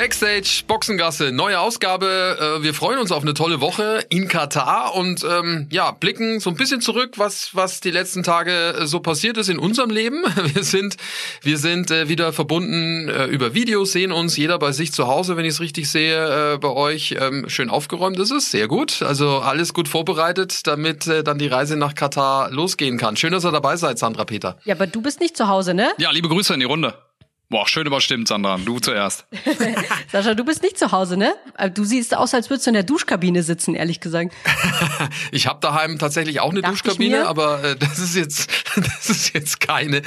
Backstage, Boxengasse, neue Ausgabe. Äh, wir freuen uns auf eine tolle Woche in Katar und ähm, ja, blicken so ein bisschen zurück, was, was die letzten Tage äh, so passiert ist in unserem Leben. Wir sind, wir sind äh, wieder verbunden äh, über Videos, sehen uns jeder bei sich zu Hause, wenn ich es richtig sehe, äh, bei euch. Ähm, schön aufgeräumt ist es, sehr gut. Also alles gut vorbereitet, damit äh, dann die Reise nach Katar losgehen kann. Schön, dass ihr dabei seid, Sandra Peter. Ja, aber du bist nicht zu Hause, ne? Ja, liebe Grüße in die Runde. Boah, schön überstimmt, Sandra. Du zuerst. Sascha, du bist nicht zu Hause, ne? Du siehst aus, als würdest du in der Duschkabine sitzen, ehrlich gesagt. ich habe daheim tatsächlich auch eine Dacht Duschkabine, aber äh, das ist jetzt das ist jetzt keine.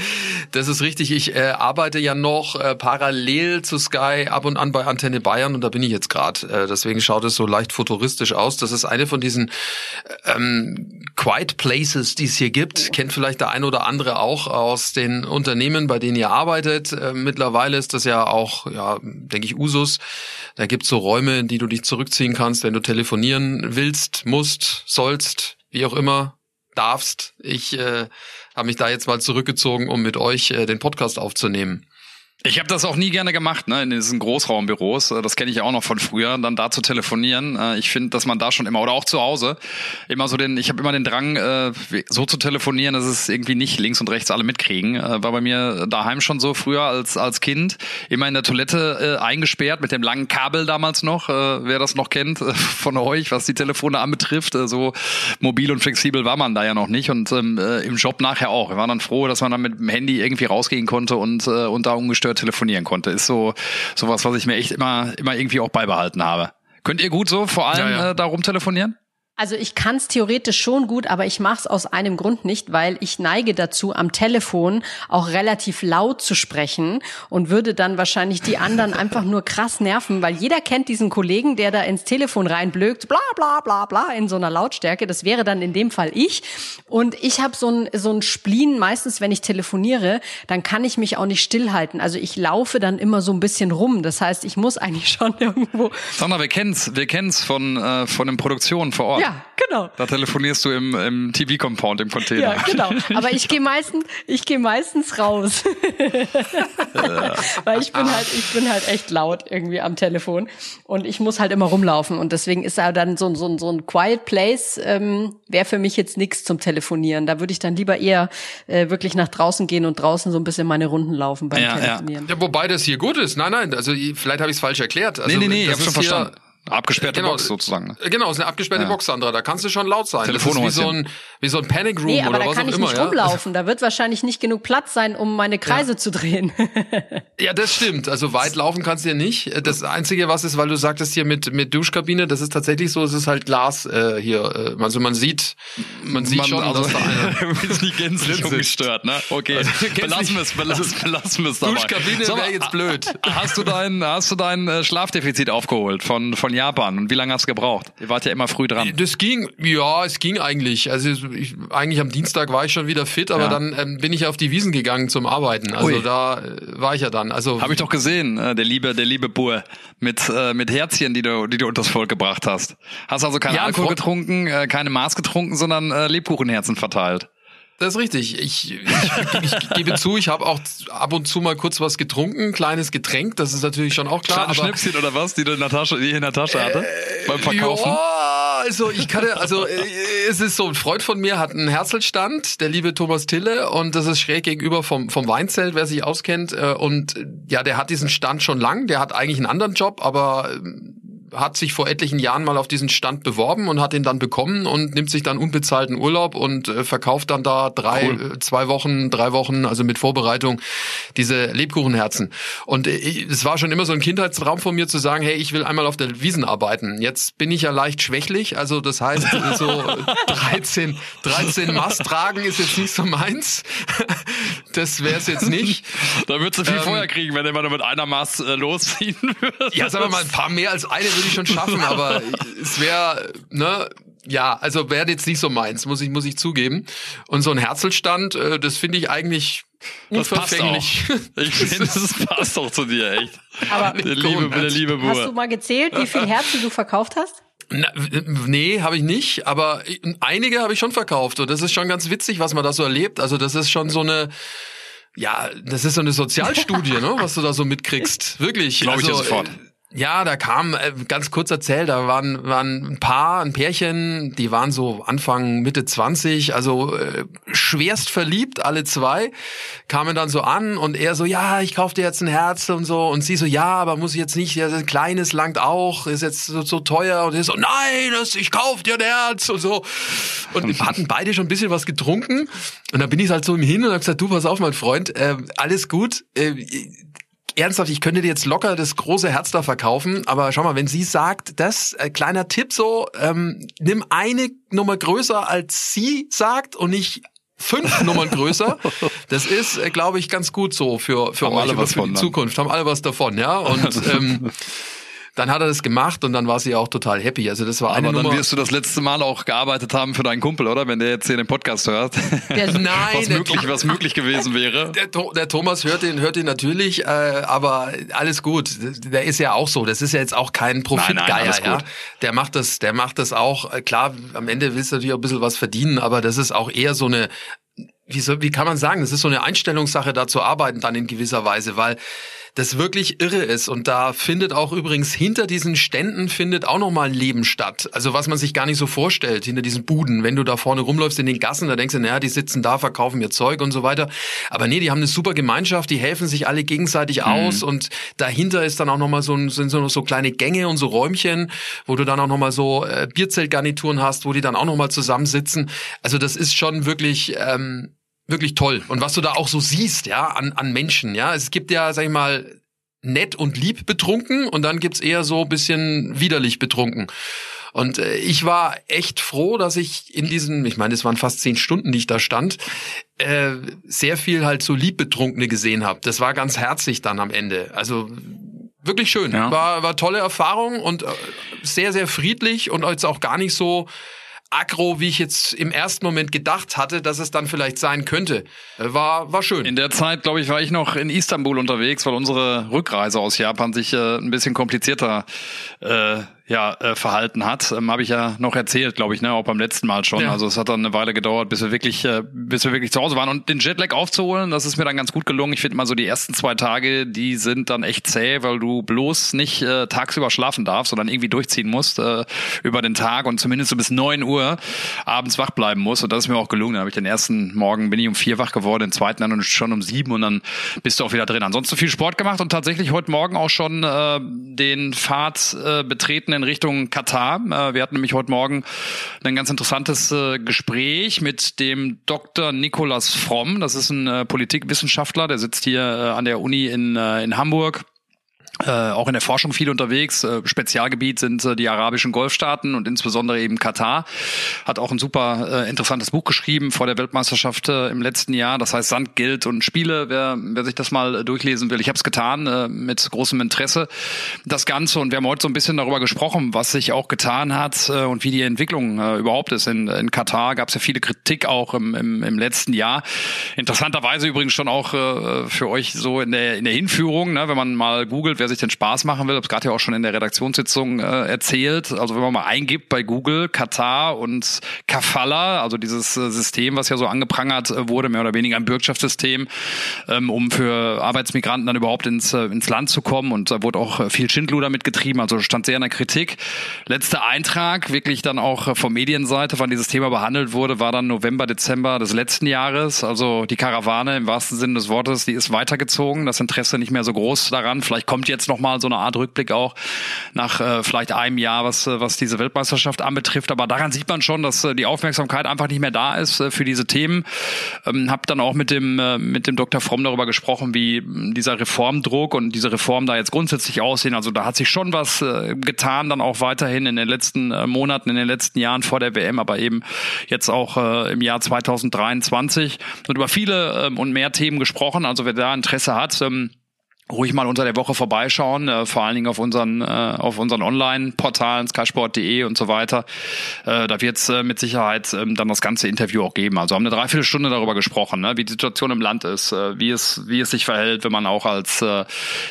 Das ist richtig. Ich äh, arbeite ja noch äh, parallel zu Sky ab und an bei Antenne Bayern und da bin ich jetzt gerade. Äh, deswegen schaut es so leicht futuristisch aus. Das ist eine von diesen ähm, Quiet Places, die es hier gibt. Kennt vielleicht der ein oder andere auch aus den Unternehmen, bei denen ihr arbeitet. Äh, mittlerweile ist das ja auch, ja, denke ich, Usus. Da gibt's so Räume, in die du dich zurückziehen kannst, wenn du telefonieren willst, musst, sollst, wie auch immer, darfst. Ich äh, habe mich da jetzt mal zurückgezogen, um mit euch äh, den Podcast aufzunehmen. Ich habe das auch nie gerne gemacht, ne, in diesen Großraumbüros. Äh, das kenne ich ja auch noch von früher, dann da zu telefonieren. Äh, ich finde, dass man da schon immer oder auch zu Hause immer so den, ich habe immer den Drang, äh, so zu telefonieren, dass es irgendwie nicht links und rechts alle mitkriegen. War bei mir daheim schon so früher als als Kind immer in der Toilette eingesperrt mit dem langen Kabel damals noch. Wer das noch kennt von euch, was die Telefone anbetrifft, so mobil und flexibel war man da ja noch nicht und ähm, im Job nachher auch. Wir waren dann froh, dass man dann mit dem Handy irgendwie rausgehen konnte und und da ungestört telefonieren konnte. Ist so sowas, was ich mir echt immer, immer irgendwie auch beibehalten habe. Könnt ihr gut so vor allem ja, ja. Äh, darum telefonieren? Also ich kann es theoretisch schon gut, aber ich mache es aus einem Grund nicht, weil ich neige dazu, am Telefon auch relativ laut zu sprechen und würde dann wahrscheinlich die anderen einfach nur krass nerven, weil jeder kennt diesen Kollegen, der da ins Telefon reinblökt, bla bla bla bla in so einer Lautstärke. Das wäre dann in dem Fall ich. Und ich habe so ein, so ein Spleen, meistens wenn ich telefoniere, dann kann ich mich auch nicht stillhalten. Also ich laufe dann immer so ein bisschen rum. Das heißt, ich muss eigentlich schon irgendwo. Sandra, wir kennen's, wir kennen's von, äh, von den Produktionen vor Ort. Ja, genau. Da telefonierst du im, im TV-Compound, im Container. Ja, genau. Aber ich gehe meistens, ich gehe meistens raus. Weil ich bin halt, ich bin halt echt laut irgendwie am Telefon. Und ich muss halt immer rumlaufen. Und deswegen ist da dann so, so, so ein Quiet Place, ähm, wäre für mich jetzt nichts zum Telefonieren. Da würde ich dann lieber eher äh, wirklich nach draußen gehen und draußen so ein bisschen meine Runden laufen beim ja, Telefonieren. Ja. ja. wobei das hier gut ist. Nein, nein, also vielleicht habe ich es falsch erklärt. Also, nee, nee, nee, ich habe schon verstanden Abgesperrte genau, Box sozusagen. Ne? Genau, ist eine abgesperrte ja. Box, Sandra. Da kannst du schon laut sein. Telefon das ist wie so ein, wie so ein Panic Room nee, aber oder da was kann auch ich immer. nicht ja? rumlaufen. Da wird wahrscheinlich nicht genug Platz sein, um meine Kreise ja. zu drehen. ja, das stimmt. Also weit laufen kannst du ja nicht. Das Einzige, was ist, weil du sagtest hier mit, mit Duschkabine, das ist tatsächlich so, es ist halt Glas äh, hier. Äh, also man sieht, man sieht man, schon, also, dass da einer ist nicht gänzlich ungestört, ne? Okay, also, belassen wir es, belassen, belassen wir es dabei. Duschkabine wäre jetzt blöd. Hast du dein, hast du dein äh, Schlafdefizit aufgeholt von, von Japan? Und wie lange hast du gebraucht? Ihr wart ja immer früh dran. Das ging, ja, es ging eigentlich. Also ich, eigentlich am Dienstag war ich schon wieder fit, aber ja. dann ähm, bin ich auf die Wiesen gegangen zum Arbeiten. Also Ui. da äh, war ich ja dann. Also habe ich doch gesehen, äh, der liebe, der liebe Bur mit äh, mit Herzchen, die du, die du unters Volk gebracht hast. Hast also keinen ja, Alkohol getrunken, äh, keine Maß getrunken, sondern äh, Lebkuchenherzen verteilt. Das ist richtig. Ich, ich, ich, ich gebe zu, ich habe auch ab und zu mal kurz was getrunken, kleines Getränk, das ist natürlich schon auch klar. Kleine Schnäpschen oder was, die du in der Tasche, die ich in der Tasche hatte äh, beim Verkaufen? Ja, also ich kann also äh, es ist so, ein Freund von mir hat einen Herzlstand, der liebe Thomas Tille, und das ist schräg gegenüber vom, vom Weinzelt, wer sich auskennt. Äh, und ja, der hat diesen Stand schon lang, der hat eigentlich einen anderen Job, aber ähm, hat sich vor etlichen Jahren mal auf diesen Stand beworben und hat ihn dann bekommen und nimmt sich dann unbezahlten Urlaub und äh, verkauft dann da drei, cool. äh, zwei Wochen, drei Wochen, also mit Vorbereitung, diese Lebkuchenherzen. Und äh, es war schon immer so ein Kindheitstraum von mir zu sagen, hey, ich will einmal auf der Wiesen arbeiten. Jetzt bin ich ja leicht schwächlich, also das heißt, so 13, 13 Mast tragen ist jetzt nicht so meins. das wäre es jetzt nicht. Da würdest du viel ähm, Feuer kriegen, wenn du immer nur mit einer Mast äh, losziehen würdest. Ja, sagen wir mal, ein paar mehr als eine würde ich schon schaffen, aber es wäre, ne, ja, also wäre jetzt nicht so meins, muss ich, muss ich zugeben. Und so ein Herzelstand, äh, das finde ich eigentlich Das passt auch. Ich finde, das passt auch zu dir, echt. Aber der liebe, der liebe Bur. Hast du mal gezählt, wie viel Herzen du verkauft hast? Na, nee, habe ich nicht, aber einige habe ich schon verkauft und das ist schon ganz witzig, was man da so erlebt. Also das ist schon so eine ja, das ist so eine Sozialstudie, ne, was du da so mitkriegst. Wirklich. Glaube also, ich sofort. Ja, da kam, äh, ganz kurz erzählt, da waren, waren ein Paar, ein Pärchen, die waren so Anfang, Mitte 20, also äh, schwerst verliebt, alle zwei, kamen dann so an und er so, ja, ich kauf dir jetzt ein Herz und so und sie so, ja, aber muss ich jetzt nicht, ja, ein kleines langt auch, ist jetzt so, so teuer und er so, nein, das, ich kauf dir ein Herz und so. Und wir hatten beide schon ein bisschen was getrunken und dann bin ich halt so im Hin und hab gesagt, du, pass auf, mein Freund, äh, alles gut, äh, ernsthaft, ich könnte dir jetzt locker das große Herz da verkaufen, aber schau mal, wenn sie sagt, das, äh, kleiner Tipp so, ähm, nimm eine Nummer größer als sie sagt und nicht fünf Nummern größer. Das ist, äh, glaube ich, ganz gut so für, für Haben euch alle was für die Zukunft. Haben alle was davon, ja. Und ähm, dann hat er das gemacht und dann war sie auch total happy. Also das war Aber eine dann Nummer. wirst du das letzte Mal auch gearbeitet haben für deinen Kumpel, oder? Wenn der jetzt hier den Podcast hört. Der, Nein, was möglich, was möglich gewesen wäre. Der, der Thomas hört ihn, hört ihn natürlich, äh, aber alles gut. Der ist ja auch so. Das ist ja jetzt auch kein Nein, Profitgeier, ja. Der macht das, der macht das auch. Äh, Klar, am Ende willst du natürlich auch ein bisschen was verdienen, aber das ist auch eher so eine, wie, so, wie kann man sagen, das ist so eine Einstellungssache, da zu arbeiten dann in gewisser Weise, weil das wirklich irre ist und da findet auch übrigens hinter diesen Ständen findet auch noch mal ein Leben statt. Also was man sich gar nicht so vorstellt hinter diesen Buden, wenn du da vorne rumläufst in den Gassen, da denkst du, naja, die sitzen da, verkaufen ihr Zeug und so weiter. Aber nee, die haben eine super Gemeinschaft, die helfen sich alle gegenseitig aus und dahinter ist dann auch noch mal so sind so, so kleine Gänge und so Räumchen, wo du dann auch noch mal so äh, Bierzeltgarnituren hast, wo die dann auch noch mal zusammensitzen. Also das ist schon wirklich ähm, wirklich toll. Und was du da auch so siehst, ja, an, an Menschen, ja. Es gibt ja, sag ich mal, nett und lieb betrunken und dann gibt's eher so ein bisschen widerlich betrunken. Und äh, ich war echt froh, dass ich in diesen, ich meine, es waren fast zehn Stunden, die ich da stand, äh, sehr viel halt so Liebbetrunkene gesehen habe. Das war ganz herzig dann am Ende. Also wirklich schön. Ja. War, war tolle Erfahrung und äh, sehr, sehr friedlich und jetzt auch gar nicht so aggro, wie ich jetzt im ersten Moment gedacht hatte, dass es dann vielleicht sein könnte. Äh, War, war schön. In der Zeit, glaube ich, war ich noch in Istanbul unterwegs, weil unsere Rückreise aus Japan sich äh, ein bisschen komplizierter äh, ja, äh, verhalten hat. Ähm, Habe ich ja noch erzählt, glaube ich, ne, auch beim letzten Mal schon. Ja. Also es hat dann eine Weile gedauert, bis wir wirklich, äh, bis wir wirklich zu Hause waren. Und den Jetlag aufzuholen, das ist mir dann ganz gut gelungen. Ich finde mal so die ersten zwei Tage, die sind dann echt zäh, weil du bloß nicht äh, tagsüber schlafen darfst, sondern irgendwie durchziehen musst äh, über den Tag und zumindest so bis neun Uhr abends wach bleiben musst. Und das ist mir auch gelungen. Dann habe ich den ersten Morgen bin ich um vier wach geworden, den zweiten dann schon um sieben und dann bist du auch wieder drin. Ansonsten viel Sport gemacht und tatsächlich heute Morgen auch schon äh, den Pfad äh, betreten in Richtung Katar. Äh, wir hatten nämlich heute Morgen ein ganz interessantes äh, Gespräch mit dem Dr. Nikolas Fromm. Das ist ein äh, Politikwissenschaftler, der sitzt hier an der Uni in, in Hamburg äh, auch in der Forschung viel unterwegs. Äh, Spezialgebiet sind äh, die arabischen Golfstaaten und insbesondere eben Katar. Hat auch ein super äh, interessantes Buch geschrieben vor der Weltmeisterschaft äh, im letzten Jahr. Das heißt Sand, Geld und Spiele. Wer, wer sich das mal äh, durchlesen will, ich habe es getan mit großem Interesse. Das Ganze und wir haben heute so ein bisschen darüber gesprochen, was sich auch getan hat und wie die Entwicklung überhaupt ist. In, in Katar gab es ja viele Kritik auch im, im, im letzten Jahr. Interessanterweise übrigens schon auch für euch so in der, in der Hinführung, ne, wenn man mal googelt, wer sich den Spaß machen will, habe es gerade ja auch schon in der Redaktionssitzung äh, erzählt. Also wenn man mal eingibt bei Google Katar und Kafala, also dieses äh, System, was ja so angeprangert äh, wurde, mehr oder weniger ein Bürgschaftssystem, ähm, um für Arbeitsmigranten dann überhaupt ins, äh, ins Land zu kommen. Und da wurde auch äh, viel Schindluder mitgetrieben, also stand sehr in der Kritik. Letzter Eintrag, wirklich dann auch äh, von Medienseite, wann dieses Thema behandelt wurde, war dann November, Dezember des letzten Jahres. Also die Karawane im wahrsten Sinne des Wortes, die ist weitergezogen. Das Interesse nicht mehr so groß daran. Vielleicht kommt jetzt noch mal so eine Art Rückblick auch nach äh, vielleicht einem Jahr, was, äh, was diese Weltmeisterschaft anbetrifft. Aber daran sieht man schon, dass äh, die Aufmerksamkeit einfach nicht mehr da ist äh, für diese Themen. Ähm, hab dann auch mit dem, äh, mit dem Dr. Fromm darüber gesprochen, wie mh, dieser Reformdruck und diese Reformen da jetzt grundsätzlich aussehen. Also da hat sich schon was äh, getan, dann auch weiterhin in den letzten äh, Monaten, in den letzten Jahren vor der WM, aber eben jetzt auch äh, im Jahr 2023 und über viele ähm, und mehr Themen gesprochen. Also wer da Interesse hat, ähm, ruhig mal unter der Woche vorbeischauen, äh, vor allen Dingen auf unseren äh, auf unseren Online-Portalen skysport.de und so weiter. Äh, da wird es äh, mit Sicherheit äh, dann das ganze Interview auch geben. Also haben eine Dreiviertelstunde darüber gesprochen, ne, wie die Situation im Land ist, äh, wie es wie es sich verhält, wenn man auch als äh,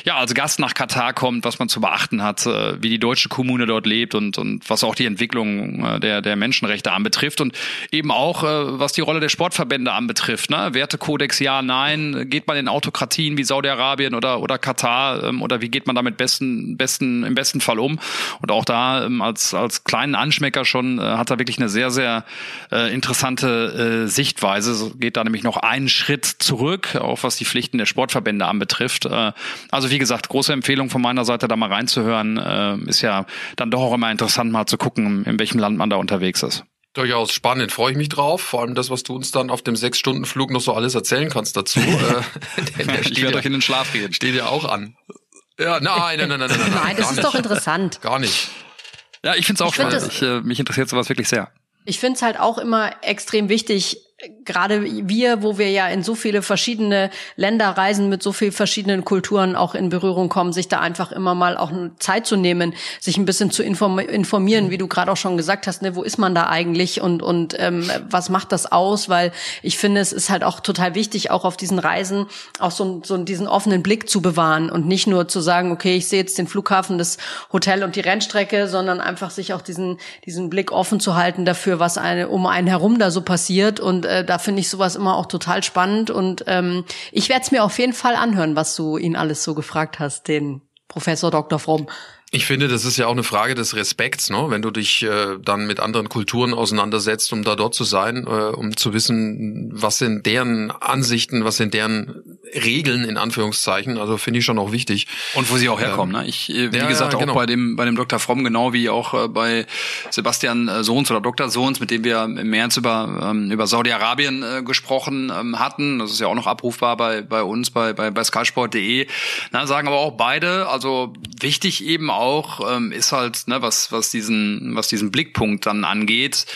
ja als Gast nach Katar kommt, was man zu beachten hat, äh, wie die deutsche Kommune dort lebt und und was auch die Entwicklung äh, der der Menschenrechte anbetrifft und eben auch äh, was die Rolle der Sportverbände anbetrifft. Ne? Wertekodex ja, nein, geht man in Autokratien wie Saudi-Arabien oder oder Katar ähm, oder wie geht man damit besten, besten, im besten Fall um? Und auch da ähm, als, als kleinen Anschmecker schon äh, hat er wirklich eine sehr, sehr äh, interessante äh, Sichtweise. So geht da nämlich noch einen Schritt zurück, auch was die Pflichten der Sportverbände anbetrifft. Äh, also wie gesagt, große Empfehlung von meiner Seite, da mal reinzuhören. Äh, ist ja dann doch auch immer interessant, mal zu gucken, in welchem Land man da unterwegs ist. Durchaus spannend, freue ich mich drauf. Vor allem das, was du uns dann auf dem Sechs-Stunden-Flug noch so alles erzählen kannst dazu. Äh, ich werde euch in den Schlaf gehen. Steht ja auch an. Ja, nein, nein, nein, nein, nein. Nein, nein das ist nicht. doch interessant. Gar nicht. Ja, ich finde es auch ich spannend. ich, äh, mich interessiert sowas wirklich sehr. Ich finde es halt auch immer extrem wichtig, gerade wir, wo wir ja in so viele verschiedene Länder reisen, mit so vielen verschiedenen Kulturen auch in Berührung kommen, sich da einfach immer mal auch Zeit zu nehmen, sich ein bisschen zu informieren, wie du gerade auch schon gesagt hast, ne, wo ist man da eigentlich und und ähm, was macht das aus? Weil ich finde, es ist halt auch total wichtig, auch auf diesen Reisen auch so, so diesen offenen Blick zu bewahren und nicht nur zu sagen, okay, ich sehe jetzt den Flughafen, das Hotel und die Rennstrecke, sondern einfach sich auch diesen diesen Blick offen zu halten dafür, was eine um einen herum da so passiert und äh, da finde ich sowas immer auch total spannend und ähm, ich werde es mir auf jeden Fall anhören, was du ihn alles so gefragt hast, den Professor Dr. Fromm. Ich finde, das ist ja auch eine Frage des Respekts, ne? wenn du dich äh, dann mit anderen Kulturen auseinandersetzt, um da dort zu sein, äh, um zu wissen, was sind deren Ansichten, was sind deren Regeln in Anführungszeichen. Also finde ich schon auch wichtig. Und wo sie auch herkommen. Ähm, ne? Ich, äh, wie ja, gesagt, ja, genau. auch bei dem bei dem Dr. Fromm genau wie auch äh, bei Sebastian äh, Sohns oder Dr. Sohns, mit dem wir im März über ähm, über Saudi-Arabien äh, gesprochen ähm, hatten. Das ist ja auch noch abrufbar bei bei uns bei bei, bei skysport.de. Na, sagen aber auch beide. Also wichtig eben auch auch, ähm, ist halt, ne, was, was diesen, was diesen Blickpunkt dann angeht,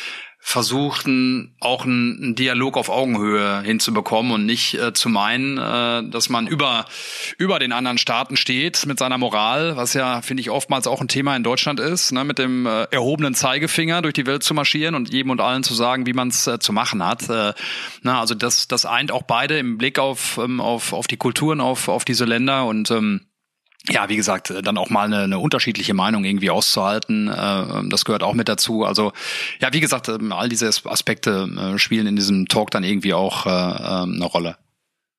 versuchten auch einen, Dialog auf Augenhöhe hinzubekommen und nicht äh, zu meinen, äh, dass man über über den anderen Staaten steht mit seiner Moral, was ja finde ich oftmals auch ein Thema in Deutschland ist, ne, mit dem äh, erhobenen Zeigefinger durch die Welt zu marschieren und jedem und allen zu sagen, wie man es äh, zu machen hat. Äh, na, also das das eint auch beide im Blick auf ähm, auf auf die Kulturen, auf auf diese Länder und ähm, ja, wie gesagt, dann auch mal eine, eine unterschiedliche Meinung irgendwie auszuhalten, äh, das gehört auch mit dazu. Also ja, wie gesagt, ähm, all diese Aspekte äh, spielen in diesem Talk dann irgendwie auch äh, ähm, eine Rolle.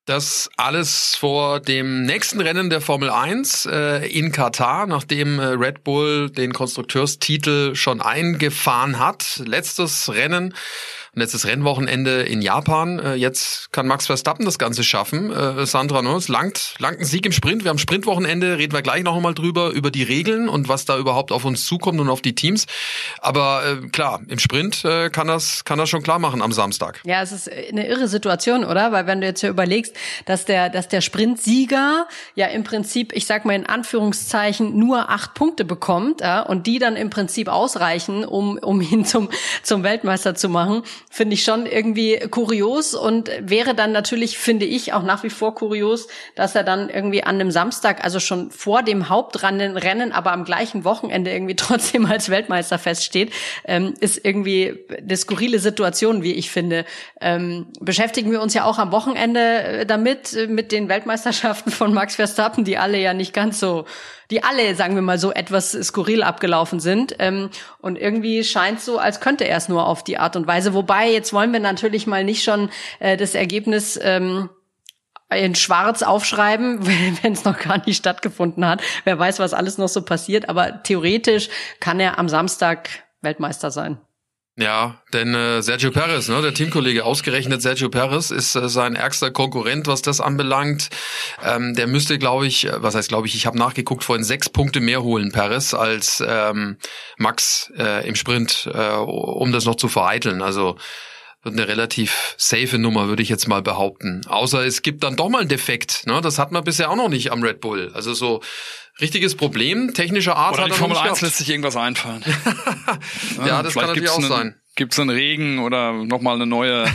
Das alles vor dem nächsten Rennen der Formel 1 äh, in Katar, nachdem äh, Red Bull den Konstrukteurstitel schon eingefahren hat. Letztes Rennen letztes Rennwochenende in Japan. Äh, jetzt kann Max Verstappen das Ganze schaffen. Äh, Sandra, ne, es langt, langt ein Sieg im Sprint. Wir haben Sprintwochenende, reden wir gleich noch einmal drüber, über die Regeln und was da überhaupt auf uns zukommt und auf die Teams. Aber äh, klar, im Sprint äh, kann das kann das schon klar machen am Samstag. Ja, es ist eine irre Situation, oder? Weil wenn du jetzt hier überlegst, dass der, dass der Sprintsieger ja im Prinzip, ich sag mal in Anführungszeichen, nur acht Punkte bekommt ja, und die dann im Prinzip ausreichen, um, um ihn zum, zum Weltmeister zu machen, finde ich schon irgendwie kurios und wäre dann natürlich, finde ich, auch nach wie vor kurios, dass er dann irgendwie an einem Samstag, also schon vor dem Hauptrennen, aber am gleichen Wochenende irgendwie trotzdem als Weltmeister feststeht, ähm, ist irgendwie eine skurrile Situation, wie ich finde. Ähm, beschäftigen wir uns ja auch am Wochenende äh, damit, äh, mit den Weltmeisterschaften von Max Verstappen, die alle ja nicht ganz so die alle, sagen wir mal so, etwas skurril abgelaufen sind. Ähm, und irgendwie scheint so, als könnte er es nur auf die Art und Weise. Wobei, jetzt wollen wir natürlich mal nicht schon äh, das Ergebnis ähm, in Schwarz aufschreiben, wenn es noch gar nicht stattgefunden hat. Wer weiß, was alles noch so passiert. Aber theoretisch kann er am Samstag Weltmeister sein. Ja, denn äh, Sergio Perez, ne, der Teamkollege, ausgerechnet Sergio Perez, ist äh, sein ärgster Konkurrent, was das anbelangt. Ähm, der müsste, glaube ich, äh, was heißt, glaube ich, ich habe nachgeguckt, vorhin sechs Punkte mehr holen, Perez, als ähm, Max äh, im Sprint, äh, um das noch zu vereiteln. Also wird eine relativ safe Nummer, würde ich jetzt mal behaupten. Außer es gibt dann doch mal einen Defekt. Ne? Das hat man bisher auch noch nicht am Red Bull. Also so richtiges Problem technischer Art Oder hat die Formel noch nicht 1 lässt sich irgendwas einfallen. ja, das kann natürlich auch einen, sein. Gibt es einen Regen oder nochmal eine neue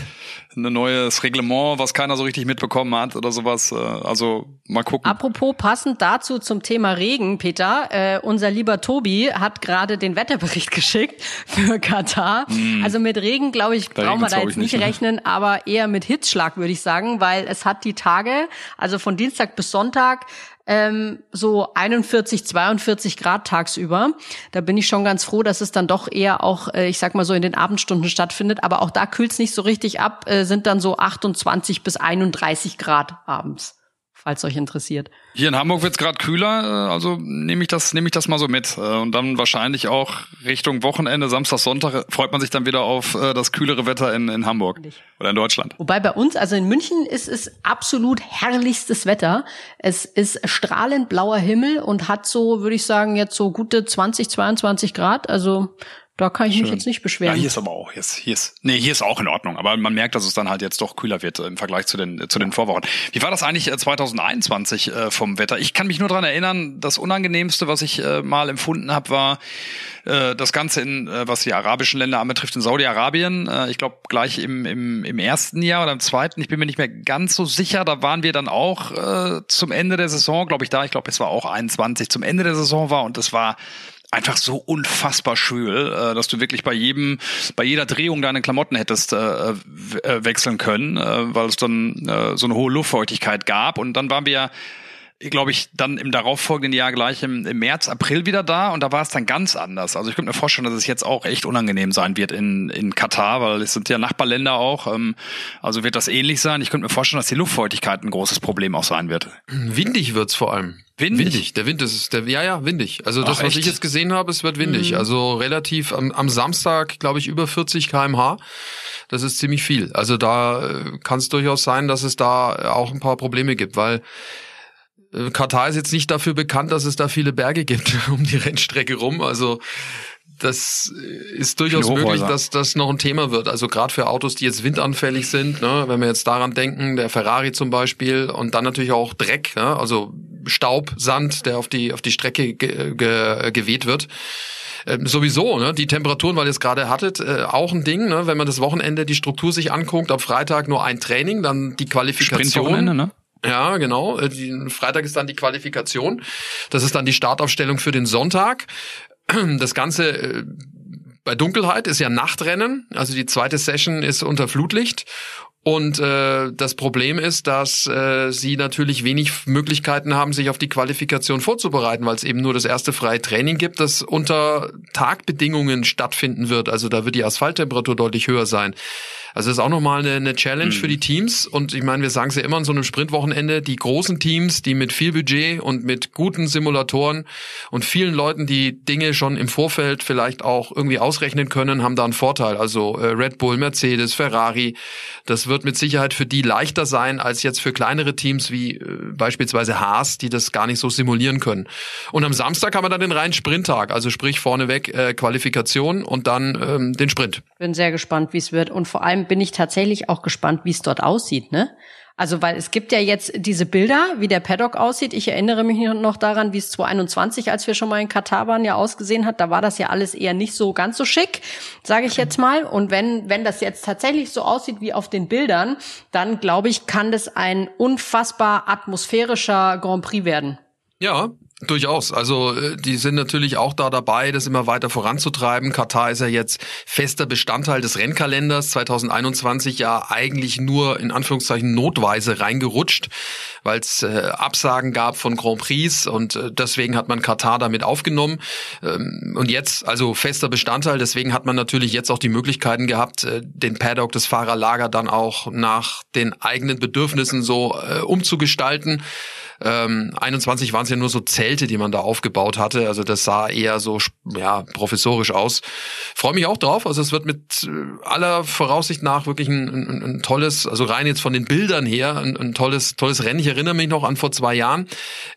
ein neues Reglement, was keiner so richtig mitbekommen hat oder sowas. Äh, also mal gucken. Apropos passend dazu zum Thema Regen, Peter, äh, unser lieber Tobi hat gerade den Wetterbericht geschickt für Katar. Mm. Also mit Regen, glaube ich, brauchen wir da jetzt nicht ne? rechnen, aber eher mit Hitzschlag, würde ich sagen, weil es hat die Tage, also von Dienstag bis Sonntag, ähm, so 41, 42 Grad tagsüber. Da bin ich schon ganz froh, dass es dann doch eher auch, äh, ich sag mal so, in den Abendstunden stattfindet. Aber auch da kühlt es nicht so richtig ab, äh, sind dann so 28 bis 31 Grad abends falls euch interessiert. Hier in Hamburg wird's es gerade kühler, äh, also nehme ich das nehme ich das mal so mit äh, und dann wahrscheinlich auch Richtung Wochenende, Samstag, Sonntag freut man sich dann wieder auf äh, das kühlere Wetter in, in Hamburg oder in Deutschland. Wobei bei uns, also in München ist es absolut herrlichstes Wetter. Es ist strahlend blauer Himmel und hat so, würde ich sagen, jetzt so gute 20, 22 Grad, also da kann ich Schön. mich jetzt nicht beschweren. Ja, hier ist aber auch, hier ist, hier ist, nee, hier ist auch in Ordnung. Aber man merkt, dass es dann halt jetzt doch kühler wird im Vergleich zu den, zu den Vorwochen. Wie war das eigentlich 2021 äh, äh, vom Wetter? Ich kann mich nur dran erinnern, das Unangenehmste, was ich äh, mal empfunden habe, war äh, das Ganze in, äh, was die arabischen Länder anbetrifft, in Saudi-Arabien. Äh, ich glaube, gleich im, im, im ersten Jahr oder im zweiten, ich bin mir nicht mehr ganz so sicher, da waren wir dann auch äh, zum Ende der Saison, glaube ich, da, ich glaube, es war auch 21, zum Ende der Saison war und das war einfach so unfassbar schwül, äh, dass du wirklich bei jedem, bei jeder Drehung deine Klamotten hättest äh, äh, wechseln können, äh, weil es dann äh, so eine hohe Luftfeuchtigkeit gab. Und dann waren wir glaube ich, dann im darauffolgenden Jahr gleich im, im, März, April wieder da und da war es dann ganz anders. Also ich könnte mir vorstellen, dass es jetzt auch echt unangenehm sein wird in, in Katar, weil es sind ja Nachbarländer auch. Ähm, also wird das ähnlich sein. Ich könnte mir vorstellen, dass die Luftfeuchtigkeit ein großes Problem auch sein wird. Windig wird's vor allem. Windig? windig. Der Wind ist, der, ja, ja, windig. Also das, Ach, was ich jetzt gesehen habe, es wird windig. Mhm. Also relativ am, am Samstag, glaube ich, über 40 kmh. Das ist ziemlich viel. Also da äh, kann es durchaus sein, dass es da auch ein paar Probleme gibt, weil Katar ist jetzt nicht dafür bekannt, dass es da viele Berge gibt um die Rennstrecke rum. Also das ist durchaus möglich, dass das noch ein Thema wird. Also gerade für Autos, die jetzt windanfällig sind, ne, wenn wir jetzt daran denken, der Ferrari zum Beispiel und dann natürlich auch Dreck, ne, also Staub, Sand, der auf die auf die Strecke ge ge geweht wird. Ähm, sowieso, ne, die Temperaturen, weil ihr es gerade hattet, äh, auch ein Ding, ne, wenn man das Wochenende die Struktur sich anguckt, am Freitag nur ein Training, dann die Qualifikation. Ne? Ja, genau. Äh, Freitag ist dann die Qualifikation. Das ist dann die Startaufstellung für den Sonntag. Das Ganze äh, bei Dunkelheit ist ja Nachtrennen. Also die zweite Session ist unter Flutlicht. Und äh, das Problem ist, dass äh, sie natürlich wenig Möglichkeiten haben, sich auf die Qualifikation vorzubereiten, weil es eben nur das erste freie Training gibt, das unter Tagbedingungen stattfinden wird. Also da wird die Asphalttemperatur deutlich höher sein. Also das ist auch nochmal eine, eine Challenge mhm. für die Teams. Und ich meine, wir sagen es ja immer in so einem Sprintwochenende, die großen Teams, die mit viel Budget und mit guten Simulatoren und vielen Leuten, die Dinge schon im Vorfeld vielleicht auch irgendwie ausrechnen können, haben da einen Vorteil. Also äh, Red Bull, Mercedes, Ferrari, das wird mit Sicherheit für die leichter sein als jetzt für kleinere Teams wie äh, beispielsweise Haas, die das gar nicht so simulieren können. Und am Samstag haben wir dann den reinen Sprinttag, also sprich vorneweg äh, Qualifikation und dann ähm, den Sprint. Bin sehr gespannt, wie es wird und vor allem bin ich tatsächlich auch gespannt, wie es dort aussieht, ne? Also, weil es gibt ja jetzt diese Bilder, wie der Paddock aussieht. Ich erinnere mich noch daran, wie es 2021, als wir schon mal in Katar waren, ja ausgesehen hat. Da war das ja alles eher nicht so ganz so schick, sage ich jetzt mal. Und wenn, wenn das jetzt tatsächlich so aussieht wie auf den Bildern, dann glaube ich, kann das ein unfassbar atmosphärischer Grand Prix werden. Ja, Durchaus. Also äh, die sind natürlich auch da dabei, das immer weiter voranzutreiben. Katar ist ja jetzt fester Bestandteil des Rennkalenders. 2021 ja eigentlich nur in Anführungszeichen notweise reingerutscht, weil es äh, Absagen gab von Grand Prix und äh, deswegen hat man Katar damit aufgenommen. Ähm, und jetzt also fester Bestandteil. Deswegen hat man natürlich jetzt auch die Möglichkeiten gehabt, äh, den Paddock, das Fahrerlager dann auch nach den eigenen Bedürfnissen so äh, umzugestalten. Ähm, 21 waren es ja nur so Zelte, die man da aufgebaut hatte. Also das sah eher so ja professorisch aus. Freue mich auch drauf. Also es wird mit äh, aller Voraussicht nach wirklich ein, ein, ein tolles, also rein jetzt von den Bildern her, ein, ein, tolles, tolles Rennen. Ich erinnere mich noch an vor zwei Jahren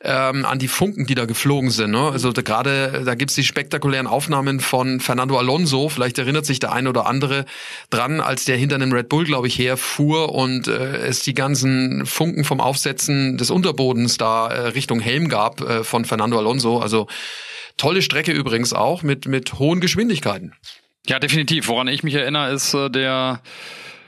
ähm, an die Funken, die da geflogen sind. Ne? Also gerade da gibt's die spektakulären Aufnahmen von Fernando Alonso. Vielleicht erinnert sich der eine oder andere dran, als der hinter einem Red Bull, glaube ich, herfuhr und äh, es die ganzen Funken vom Aufsetzen des Unterbodens da äh, Richtung Helm gab äh, von Fernando Alonso. Also tolle Strecke übrigens auch mit, mit hohen Geschwindigkeiten. Ja, definitiv. Woran ich mich erinnere, ist äh, der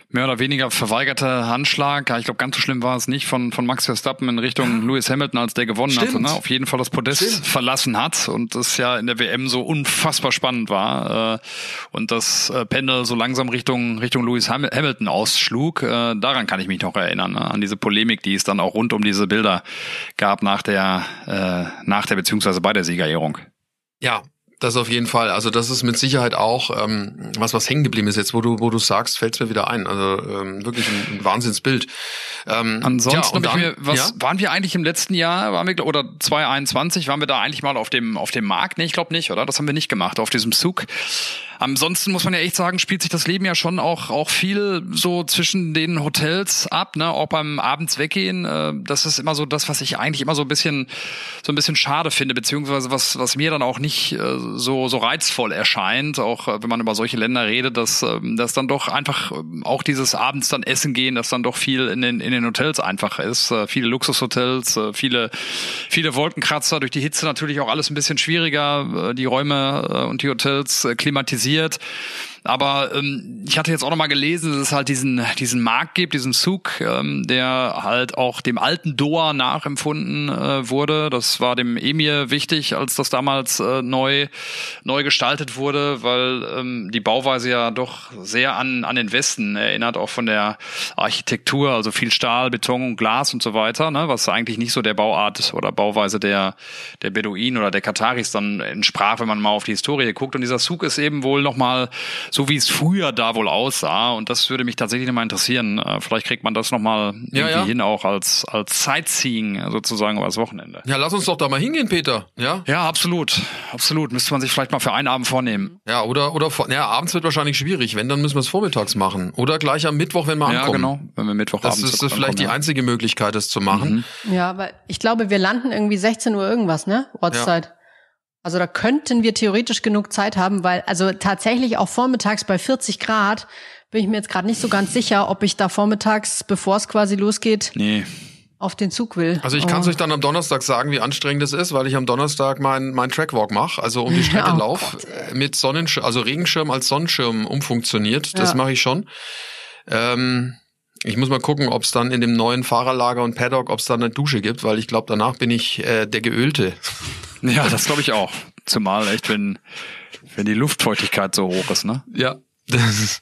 mehr oder weniger verweigerte Handschlag. Ja, ich glaube, ganz so schlimm war es nicht von, von Max Verstappen in Richtung Lewis Hamilton, als der gewonnen Stimmt. hatte. Ne? Auf jeden Fall das Podest Stimmt. verlassen hat und das ja in der WM so unfassbar spannend war äh, und das äh, Pendel so langsam Richtung Richtung Lewis Ham Hamilton ausschlug. Äh, daran kann ich mich noch erinnern, ne? an diese Polemik, die es dann auch rund um diese Bilder gab nach der äh, nach der beziehungsweise bei der Siegerehrung. Ja, das auf jeden Fall. Also das ist mit Sicherheit auch ähm, was, was hängen geblieben ist jetzt, wo du, wo du sagst, fällt mir wieder ein. Also ähm, wirklich ein, ein Wahnsinnsbild. Ähm, Ansonsten ja, ich mir, was ja? waren wir eigentlich im letzten Jahr, waren wir oder 2021, waren wir da eigentlich mal auf dem auf dem Markt? Nee, ich glaube nicht, oder? Das haben wir nicht gemacht auf diesem Zug. Ansonsten muss man ja echt sagen, spielt sich das Leben ja schon auch auch viel so zwischen den Hotels ab, ne? Auch beim abends weggehen. Äh, das ist immer so das, was ich eigentlich immer so ein bisschen so ein bisschen schade finde, beziehungsweise was was mir dann auch nicht äh, so so reizvoll erscheint, auch äh, wenn man über solche Länder redet, dass äh, dass dann doch einfach äh, auch dieses abends dann essen gehen, dass dann doch viel in den in den Hotels einfach ist, äh, viele Luxushotels, äh, viele viele Wolkenkratzer durch die Hitze natürlich auch alles ein bisschen schwieriger, äh, die Räume äh, und die Hotels äh, klimatisiert organisiert. Aber ähm, ich hatte jetzt auch noch mal gelesen, dass es halt diesen diesen Markt gibt, diesen Zug, ähm, der halt auch dem alten Doha nachempfunden äh, wurde. Das war dem Emir wichtig, als das damals äh, neu neu gestaltet wurde, weil ähm, die Bauweise ja doch sehr an an den Westen erinnert, auch von der Architektur, also viel Stahl, Beton und Glas und so weiter, ne, was eigentlich nicht so der Bauart oder Bauweise der der Beduinen oder der Kataris dann entsprach, wenn man mal auf die Historie guckt. Und dieser Zug ist eben wohl noch mal so wie es früher da wohl aussah. Und das würde mich tatsächlich mal interessieren. Äh, Vielleicht kriegt man das nochmal irgendwie Ja, ja. hin, auch als, als Sightseeing sozusagen übers Wochenende. Ja, lass uns doch da mal hingehen, Peter. Ja, Ja, absolut. Absolut. Müsste man sich vielleicht mal für einen Abend vornehmen. ja, oder oder vor, ja, abends wird wahrscheinlich schwierig. Wenn, dann müssen wir es vormittags machen oder gleich am Mittwoch, wenn wir Ja, ankommen. genau. Wenn wir Mittwochabend Das ist das vielleicht die einzige Möglichkeit, das zu machen. Ja, aber ich glaube, wir landen irgendwie 16 Uhr irgendwas, ne? Ortszeit. Also da könnten wir theoretisch genug Zeit haben, weil also tatsächlich auch vormittags bei 40 Grad bin ich mir jetzt gerade nicht so ganz sicher, ob ich da vormittags, bevor es quasi losgeht. Nee. auf den Zug will. Also ich kann es Oh. euch dann am Donnerstag sagen, wie anstrengend es ist, weil ich am Donnerstag mein, mein Trackwalk mache, also um die Strecke Oh lauf, äh, mit Sonnenschirm, also Regenschirm als Sonnenschirm umfunktioniert. Das Ja. mache ich schon. Ähm, ich muss mal gucken, ob es dann in dem neuen Fahrerlager und Paddock, ob es da eine Dusche gibt, weil ich glaube, danach bin ich äh, der Geölte. Ja, das glaube ich auch. Zumal echt, wenn, wenn die Luftfeuchtigkeit so hoch ist, ne? Ja, das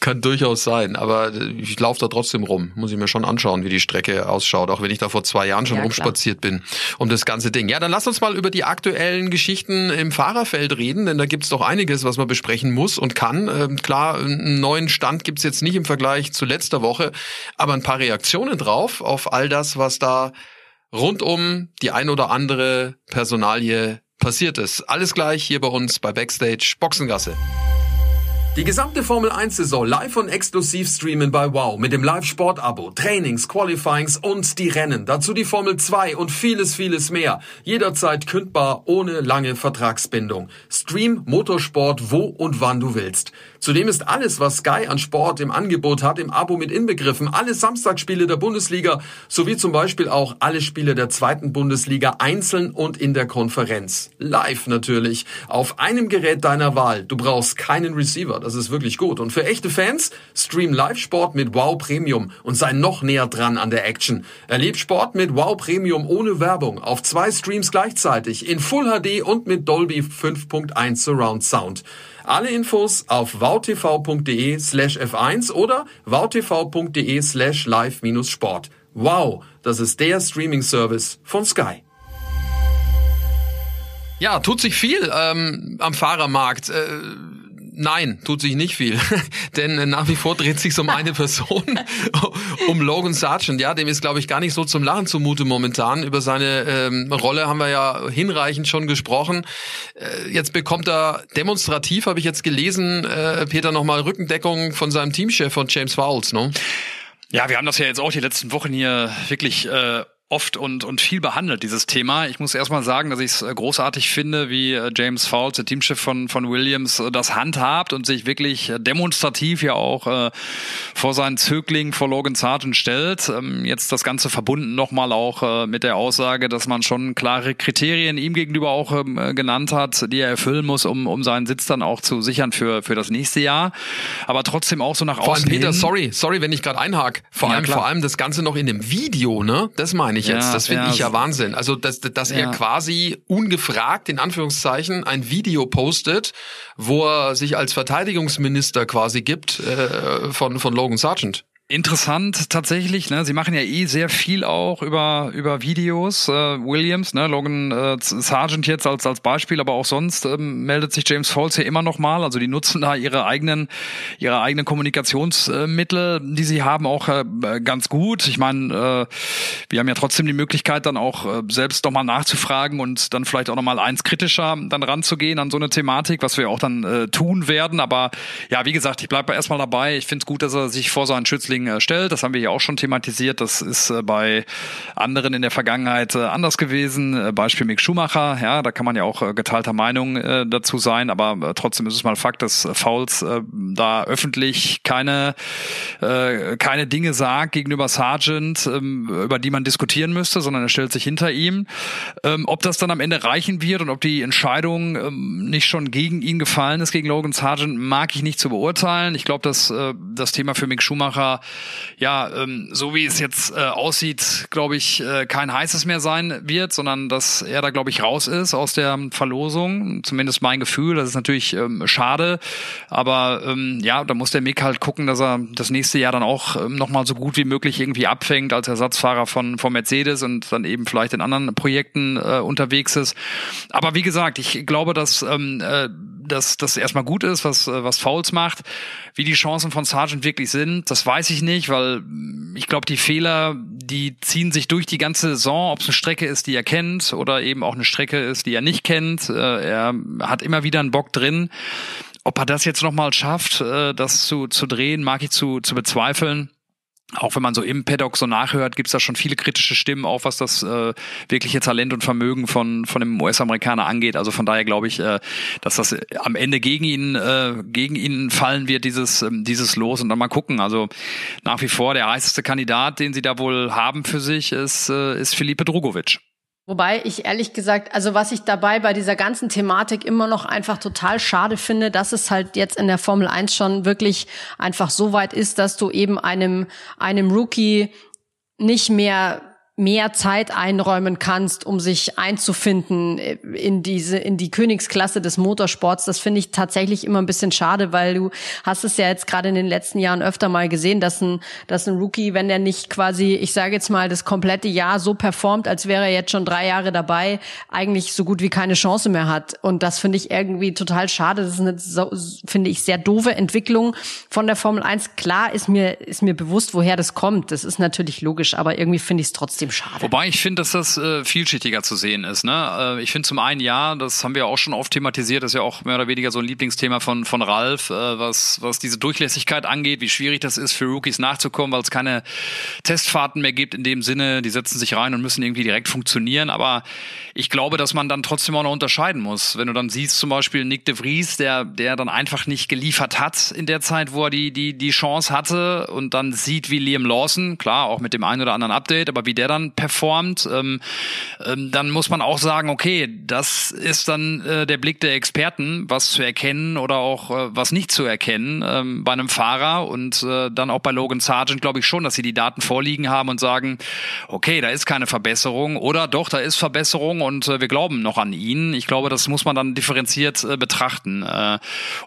kann durchaus sein, aber ich laufe da trotzdem rum. Muss ich mir schon anschauen, wie die Strecke ausschaut, auch wenn ich da vor zwei Jahren schon Ja, klar. rumspaziert bin, um das ganze Ding. Ja, dann lass uns mal über die aktuellen Geschichten im Fahrerfeld reden, denn da gibt's doch einiges, was man besprechen muss und kann. Ähm, klar, einen neuen Stand gibt's jetzt nicht im Vergleich zu letzter Woche, aber ein paar Reaktionen drauf auf all das, was da rund um die ein oder andere Personalie passiert ist. Alles gleich hier bei uns bei Backstage Boxengasse. Die gesamte Formel 1 Saison live und exklusiv streamen bei Wow mit dem Live-Sport-Abo, Trainings, Qualifyings und die Rennen. Dazu die Formel 2 und vieles, vieles mehr. Jederzeit kündbar, ohne lange Vertragsbindung. Stream Motorsport wo und wann du willst. Zudem ist alles, was Sky an Sport im Angebot hat, im Abo mit inbegriffen. Alle Samstagsspiele der Bundesliga sowie zum Beispiel auch alle Spiele der zweiten Bundesliga einzeln und in der Konferenz. Live natürlich. Auf einem Gerät deiner Wahl. Du brauchst keinen Receiver. Das ist wirklich gut. Und für echte Fans, stream Live-Sport mit Wow Premium und sei noch näher dran an der Action. Erleb Sport mit Wow Premium ohne Werbung auf zwei Streams gleichzeitig in Full HD und mit Dolby 5.1 Surround Sound. Alle Infos auf wowtv.de slash f1 oder wowtv.de slash live-sport. Wow, das ist der Streaming-Service von Sky. Ja, tut sich viel ähm, am Fahrermarkt. Äh, nein, tut sich nicht viel. Denn äh, nach wie vor dreht sich um eine Person, um Logan Sargent. Ja, dem ist, glaube ich, gar nicht so zum Lachen zumute momentan. Über seine ähm, Rolle haben wir ja hinreichend schon gesprochen. Äh, jetzt bekommt er demonstrativ, habe ich jetzt gelesen, äh, Peter, nochmal Rückendeckung von seinem Teamchef von James Fowles, ne? Ja, wir haben das ja jetzt auch die letzten Wochen hier wirklich äh, oft und, und viel behandelt, dieses Thema. Ich muss erstmal sagen, dass ich es äh, großartig finde, wie äh, James Fowles, der Teamchef von, von Williams, äh, das handhabt und sich wirklich demonstrativ ja auch äh, vor seinen Zögling, vor Logan Sargent stellt. Ähm, jetzt das Ganze verbunden nochmal auch äh, mit der Aussage, dass man schon klare Kriterien ihm gegenüber auch ähm, genannt hat, die er erfüllen muss, um, um seinen Sitz dann auch zu sichern für, für das nächste Jahr. Aber trotzdem auch so nach vor außen. Allem Peter, hin. sorry, sorry, wenn ich gerade einhake. Vor Ja, allem, klar. vor allem das Ganze noch in dem Video, ne? Das meine ich jetzt. Ja, das finde ja, ich ja Wahnsinn. Also, dass, dass er Ja. quasi ungefragt, in Anführungszeichen, ein Video postet, wo er sich als Verteidigungsminister quasi gibt äh, von, von Logan Sargent. Interessant tatsächlich, ne? Sie machen ja eh sehr viel auch über über Videos. Äh, Williams, ne? Logan äh, Sargent jetzt als als Beispiel, aber auch sonst ähm, meldet sich James Falls ja immer noch mal. Also die nutzen da ihre eigenen ihre eigenen Kommunikationsmittel, die sie haben, auch äh, ganz gut. Ich meine, äh, wir haben ja trotzdem die Möglichkeit, dann auch äh, selbst noch mal nachzufragen und dann vielleicht auch noch mal eins kritischer dann ranzugehen an so eine Thematik, was wir auch dann äh, tun werden. Aber ja, wie gesagt, ich bleibe erstmal dabei. Ich finde es gut, dass er sich vor seinen Schützling äh, stellt. Das haben wir ja auch schon thematisiert. Das ist äh, bei anderen in der Vergangenheit äh, anders gewesen. Äh, Beispiel Mick Schumacher. Ja, da kann man ja auch geteilter Meinung dazu sein. Aber trotzdem ist es mal Fakt, dass Fouls da öffentlich keine keine Dinge sagt gegenüber Sargent, ähm, über die man diskutieren müsste, sondern er stellt sich hinter ihm. Ähm, ob das dann am Ende reichen wird und ob die Entscheidung ähm, nicht schon gegen ihn gefallen ist, gegen Logan Sargent, mag ich nicht zu beurteilen. Ich glaube, dass das Thema für Mick Schumacher, ja, ähm, so wie es jetzt äh, aussieht, glaube ich, äh, kein heißes mehr sein wird, sondern dass er da, glaube ich, raus ist aus der Verlosung. Zumindest mein Gefühl. Das ist natürlich ähm, schade. Aber ähm, ja, da muss der Mick halt gucken, dass er das nächste Jahr dann auch ähm, nochmal so gut wie möglich irgendwie abfängt als Ersatzfahrer von, von Mercedes und dann eben vielleicht in anderen Projekten äh, unterwegs ist. Aber wie gesagt, ich glaube, dass ähm, äh, dass das erstmal gut ist, was äh, was Fouls macht. Wie die Chancen von Sargent wirklich sind, das weiß ich nicht, weil mm, ich glaube, die Fehler, die ziehen sich durch die ganze Saison, ob es eine Strecke ist, die er kennt oder eben auch eine Strecke ist, die er nicht kennt. Äh, er hat immer wieder einen Bock drin. Ob er das jetzt nochmal schafft, äh, das zu, zu drehen, mag ich zu, zu bezweifeln. Auch wenn man so im Paddock so nachhört, gibt's da schon viele kritische Stimmen, auch was das äh, wirkliche Talent und Vermögen von von dem US-Amerikaner angeht. Also von daher glaube ich, äh, dass das am Ende gegen ihn äh, gegen ihn fallen wird dieses ähm, dieses Los und dann mal gucken. Also nach wie vor der heißeste Kandidat, den sie da wohl haben für sich, ist äh, ist Felipe Drugovic. Wobei ich ehrlich gesagt, also was ich dabei bei dieser ganzen Thematik immer noch einfach total schade finde, dass es halt jetzt in der Formel 1 schon wirklich einfach so weit ist, dass du eben einem, einem Rookie nicht mehr mehr Zeit einräumen kannst, um sich einzufinden in diese, in die Königsklasse des Motorsports. Das finde ich tatsächlich immer ein bisschen schade, weil du hast es ja jetzt gerade in den letzten Jahren öfter mal gesehen, dass ein, dass ein Rookie, wenn der nicht quasi, ich sage jetzt mal, das komplette Jahr so performt, als wäre er jetzt schon drei Jahre dabei, eigentlich so gut wie keine Chance mehr hat. Und das finde ich irgendwie total schade. Das ist eine, so, finde ich, sehr doofe Entwicklung von der Formel 1. Klar ist mir, ist mir bewusst, woher das kommt. Das ist natürlich logisch, aber irgendwie finde ich es trotzdem schade. Wobei ich finde, dass das äh, vielschichtiger zu sehen ist. Ne? Äh, ich finde zum einen ja, das haben wir auch schon oft thematisiert, das ist ja auch mehr oder weniger so ein Lieblingsthema von von Ralf, äh, was was diese Durchlässigkeit angeht, wie schwierig das ist für Rookies nachzukommen, weil es keine Testfahrten mehr gibt in dem Sinne, die setzen sich rein und müssen irgendwie direkt funktionieren. Aber ich glaube, dass man dann trotzdem auch noch unterscheiden muss. Wenn du dann siehst, zum Beispiel Nick de Vries, der der dann einfach nicht geliefert hat in der Zeit, wo er die die die Chance hatte und dann sieht, wie Liam Lawson, klar auch mit dem einen oder anderen Update, aber wie der dann performt, ähm, ähm, dann muss man auch sagen, okay, das ist dann äh, der Blick der Experten, was zu erkennen oder auch äh, was nicht zu erkennen ähm, bei einem Fahrer und äh, dann auch bei Logan Sargent glaube ich schon, dass sie die Daten vorliegen haben und sagen, okay, da ist keine Verbesserung oder doch, da ist Verbesserung und äh, wir glauben noch an ihn. Ich glaube, das muss man dann differenziert äh, betrachten äh,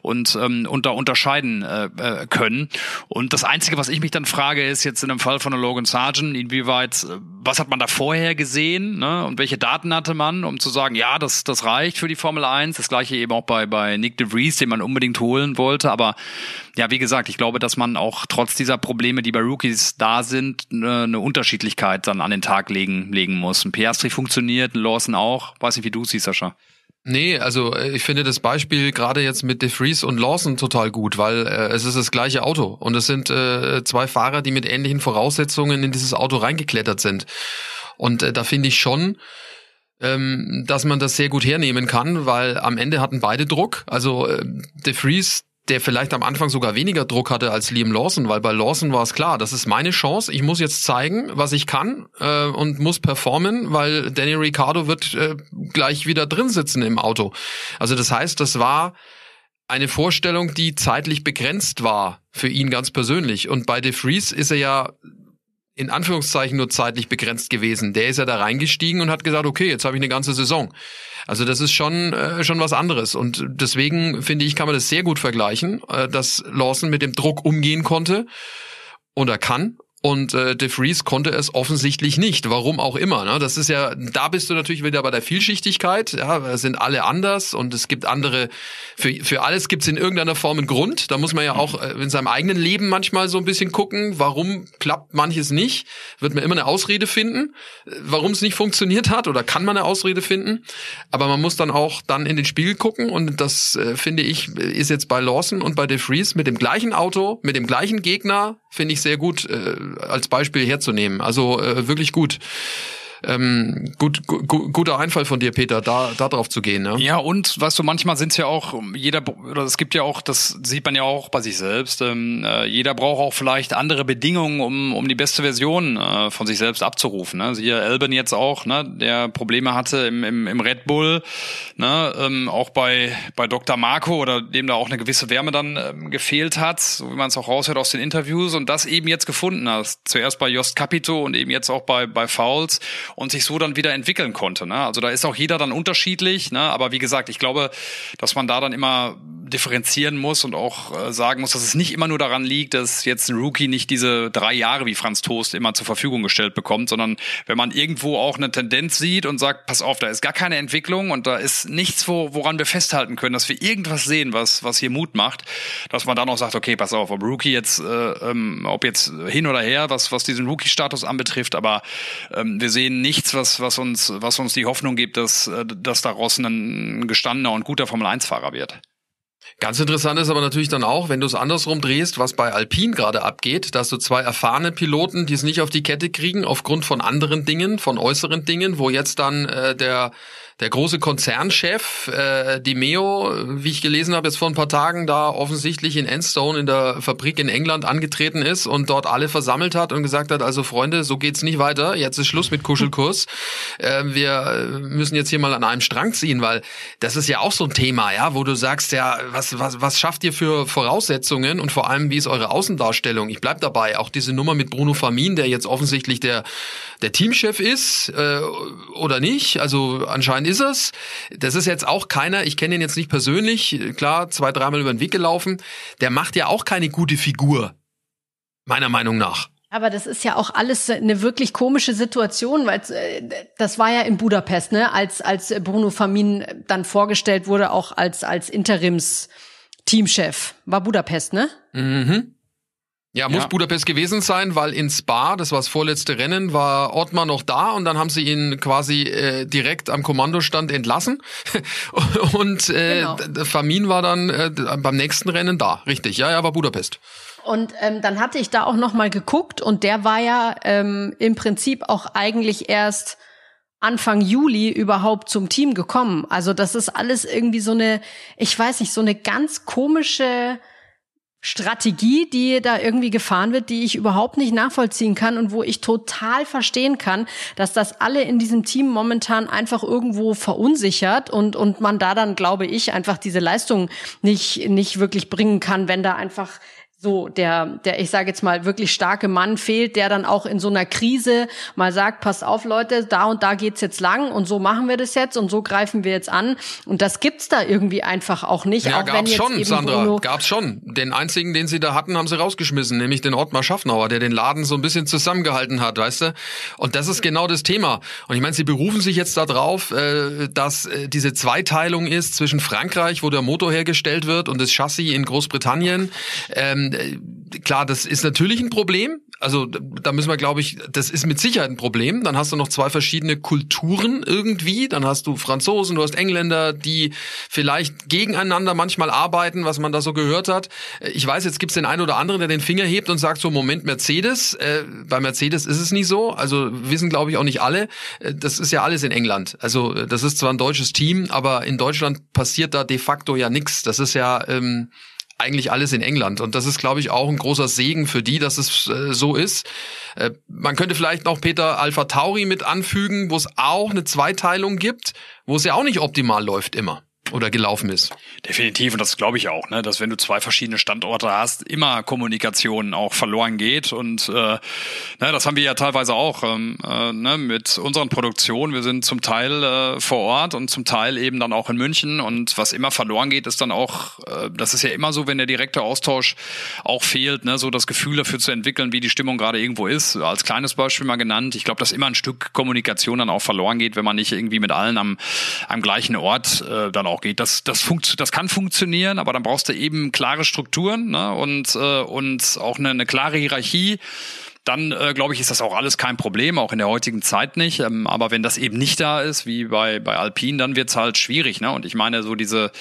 und ähm, unter unterscheiden äh, äh, können. Und das Einzige, was ich mich dann frage, ist jetzt in dem Fall von Logan Sargent, inwieweit, äh, was hat man da vorher gesehen ne? und welche Daten hatte man, um zu sagen, ja, das, das reicht für die Formel 1. Das gleiche eben auch bei, bei Nick de Vries, den man unbedingt holen wollte. Aber ja, wie gesagt, ich glaube, dass man auch trotz dieser Probleme, die bei Rookies da sind, eine, eine Unterschiedlichkeit dann an den Tag legen, legen muss. Ein Piastri funktioniert, ein Lawson auch. Weiß nicht, wie du siehst, Sascha. Nee, also äh, ich finde das Beispiel gerade jetzt mit De Vries und Lawson total gut, weil äh, es ist das gleiche Auto und es sind äh, zwei Fahrer, die mit ähnlichen Voraussetzungen in dieses Auto reingeklettert sind. Und äh, da finde ich schon, ähm, dass man das sehr gut hernehmen kann, weil am Ende hatten beide Druck. Also äh, De Vries der vielleicht am Anfang sogar weniger Druck hatte als Liam Lawson, weil bei Lawson war es klar, das ist meine Chance, ich muss jetzt zeigen, was ich kann äh, und muss performen, weil Danny Ricciardo wird äh, gleich wieder drin sitzen im Auto. Also das heißt, das war eine Vorstellung, die zeitlich begrenzt war für ihn ganz persönlich. Und bei De Vries ist er ja in Anführungszeichen nur zeitlich begrenzt gewesen. Der ist ja da reingestiegen und hat gesagt, okay, jetzt habe ich eine ganze Saison. Also das ist schon äh, schon was anderes und deswegen finde ich, kann man das sehr gut vergleichen, äh, dass Lawson mit dem Druck umgehen konnte und er kann und äh, De Vries konnte es offensichtlich nicht, warum auch immer. Ne? Das ist ja, da bist du natürlich wieder bei der Vielschichtigkeit. Ja, sind alle anders und es gibt andere. Für für alles gibt es in irgendeiner Form einen Grund. Da muss man ja auch äh, in seinem eigenen Leben manchmal so ein bisschen gucken, warum klappt manches nicht. Wird man immer eine Ausrede finden, warum es nicht funktioniert hat oder kann man eine Ausrede finden. Aber man muss dann auch dann in den Spiegel gucken und das äh, finde ich ist jetzt bei Lawson und bei De Vries mit dem gleichen Auto, mit dem gleichen Gegner finde ich sehr gut äh, als Beispiel herzunehmen. Also äh, wirklich gut ähm, gut, gu guter Einfall von dir, Peter, da, da drauf zu gehen. Ne? Ja, und weißt du, manchmal sind es ja auch, jeder, oder es gibt ja auch, das sieht man ja auch bei sich selbst, ähm, äh, jeder braucht auch vielleicht andere Bedingungen, um, um die beste Version äh, von sich selbst abzurufen. Ne? Siehe Alban jetzt auch, ne, der Probleme hatte im, im, im Red Bull, ne, ähm, auch bei, bei Dr. Marco oder dem da auch eine gewisse Wärme dann ähm, gefehlt hat, so wie man es auch raushört aus den Interviews und das eben jetzt gefunden hat. Zuerst bei Jost Capito und eben jetzt auch bei, bei Fouls und sich so dann wieder entwickeln konnte. Ne? Also da ist auch jeder dann unterschiedlich, ne? aber wie gesagt, ich glaube, dass man da dann immer differenzieren muss und auch äh, sagen muss, dass es nicht immer nur daran liegt, dass jetzt ein Rookie nicht diese drei Jahre wie Franz Toast immer zur Verfügung gestellt bekommt, sondern wenn man irgendwo auch eine Tendenz sieht und sagt, pass auf, da ist gar keine Entwicklung und da ist nichts, wo, woran wir festhalten können, dass wir irgendwas sehen, was, was hier Mut macht, dass man dann auch sagt, okay, pass auf, ob Rookie jetzt, äh, ähm, ob jetzt hin oder her, was, was diesen Rookie-Status anbetrifft, aber ähm, wir sehen nichts, was, was uns, was uns die Hoffnung gibt, dass, äh, dass daraus ein gestandener und guter Formel-1-Fahrer wird. Ganz interessant ist aber natürlich dann auch, wenn du es andersrum drehst, was bei Alpine gerade abgeht, dass du zwei erfahrene Piloten, die es nicht auf die Kette kriegen, aufgrund von anderen Dingen, von äußeren Dingen, wo jetzt dann äh, der der große Konzernchef, äh, Di Meo, wie ich gelesen habe, jetzt vor ein paar Tagen da offensichtlich in Enstone in der Fabrik in England angetreten ist und dort alle versammelt hat und gesagt hat, also Freunde, so geht's nicht weiter, jetzt ist Schluss mit Kuschelkurs. Äh, wir müssen jetzt hier mal an einem Strang ziehen, weil das ist ja auch so ein Thema, ja, wo du sagst, ja, was, was, was schafft ihr für Voraussetzungen und vor allem, wie ist eure Außendarstellung? Ich bleib dabei, auch diese Nummer mit Bruno Famin, der jetzt offensichtlich der, der Teamchef ist äh, oder nicht, also anscheinend ist es. Das ist jetzt auch keiner, ich kenne ihn jetzt nicht persönlich, klar, zwei, dreimal über den Weg gelaufen. Der macht ja auch keine gute Figur. Meiner Meinung nach. Aber das ist ja auch alles eine wirklich komische Situation, weil äh, das war ja in Budapest, ne, als als Bruno Famin dann vorgestellt wurde, auch als als Interims Teamchef. War Budapest, ne? Mhm. Ja, muss ja. Budapest gewesen sein, weil in Spa, das war das vorletzte Rennen, war Ottmar noch da und dann haben sie ihn quasi äh, direkt am Kommandostand entlassen. und äh, genau. Famin war dann äh, beim nächsten Rennen da. Richtig, ja, ja, war Budapest. Und ähm, dann hatte ich da auch noch mal geguckt und der war ja ähm, im Prinzip auch eigentlich erst Anfang Juli überhaupt zum Team gekommen. Also das ist alles irgendwie so eine, ich weiß nicht, so eine ganz komische Strategie, die da irgendwie gefahren wird, die ich überhaupt nicht nachvollziehen kann und wo ich total verstehen kann, dass das alle in diesem Team momentan einfach irgendwo verunsichert und und man da dann glaube ich einfach diese Leistung nicht nicht wirklich bringen kann, wenn da einfach so der, der, ich sage jetzt mal, wirklich starke Mann fehlt, der dann auch in so einer Krise mal sagt, passt auf, Leute, da und da geht's jetzt lang und so machen wir das jetzt und so greifen wir jetzt an. Und das gibt's da irgendwie einfach auch nicht. Ja, auch gab's schon, Sandra, Bruno gab's schon. Den einzigen, den sie da hatten, haben sie rausgeschmissen, nämlich den Ottmar Schaffnauer, der den Laden so ein bisschen zusammengehalten hat, weißt du? Und das ist genau das Thema. Und ich meine, sie berufen sich jetzt darauf, äh, dass äh, diese Zweiteilung ist zwischen Frankreich, wo der Motor hergestellt wird, und das Chassis in Großbritannien. Ähm, äh, klar, das ist natürlich ein Problem, Also da müssen wir, glaube ich, das ist mit Sicherheit ein Problem. Dann hast du noch zwei verschiedene Kulturen irgendwie. Dann hast du Franzosen, du hast Engländer, die vielleicht gegeneinander manchmal arbeiten, was man da so gehört hat. Ich weiß, jetzt gibt's den einen oder anderen, der den Finger hebt und sagt so, Moment, Mercedes. Äh, bei Mercedes ist es nicht so. Also wissen, glaube ich, auch nicht alle. Äh, das ist ja alles in England. Also das ist zwar ein deutsches Team, aber in Deutschland passiert da de facto ja nichts. Das ist ja... Ähm, eigentlich alles in England. Und das ist, glaube ich, auch ein großer Segen für die, dass es äh, so ist. Äh, man könnte vielleicht noch Peter Alpha Tauri mit anfügen, wo es auch eine Zweiteilung gibt, wo es ja auch nicht optimal läuft immer oder gelaufen ist. Definitiv, und das glaube ich auch, ne, dass wenn du zwei verschiedene Standorte hast, immer Kommunikation auch verloren geht. Und äh, ne, das haben wir ja teilweise auch ähm, äh, ne, mit unseren Produktionen. Wir sind zum Teil äh, vor Ort und zum Teil eben dann auch in München. Und was immer verloren geht, ist dann auch, äh, das ist ja immer so, wenn der direkte Austausch auch fehlt, ne, so das Gefühl dafür zu entwickeln, wie die Stimmung gerade irgendwo ist. Als kleines Beispiel mal genannt, ich glaube, dass immer ein Stück Kommunikation dann auch verloren geht, wenn man nicht irgendwie mit allen am, am gleichen Ort äh, dann auch auch geht. Das, das, funkt, das kann funktionieren, aber dann brauchst du eben klare Strukturen ne? und, äh, und auch eine, eine klare Hierarchie dann äh, glaube ich, ist das auch alles kein Problem, auch in der heutigen Zeit nicht. Ähm, aber wenn das eben nicht da ist, wie bei, bei Alpine, dann wird's halt schwierig. Ne? Und ich meine, so diese,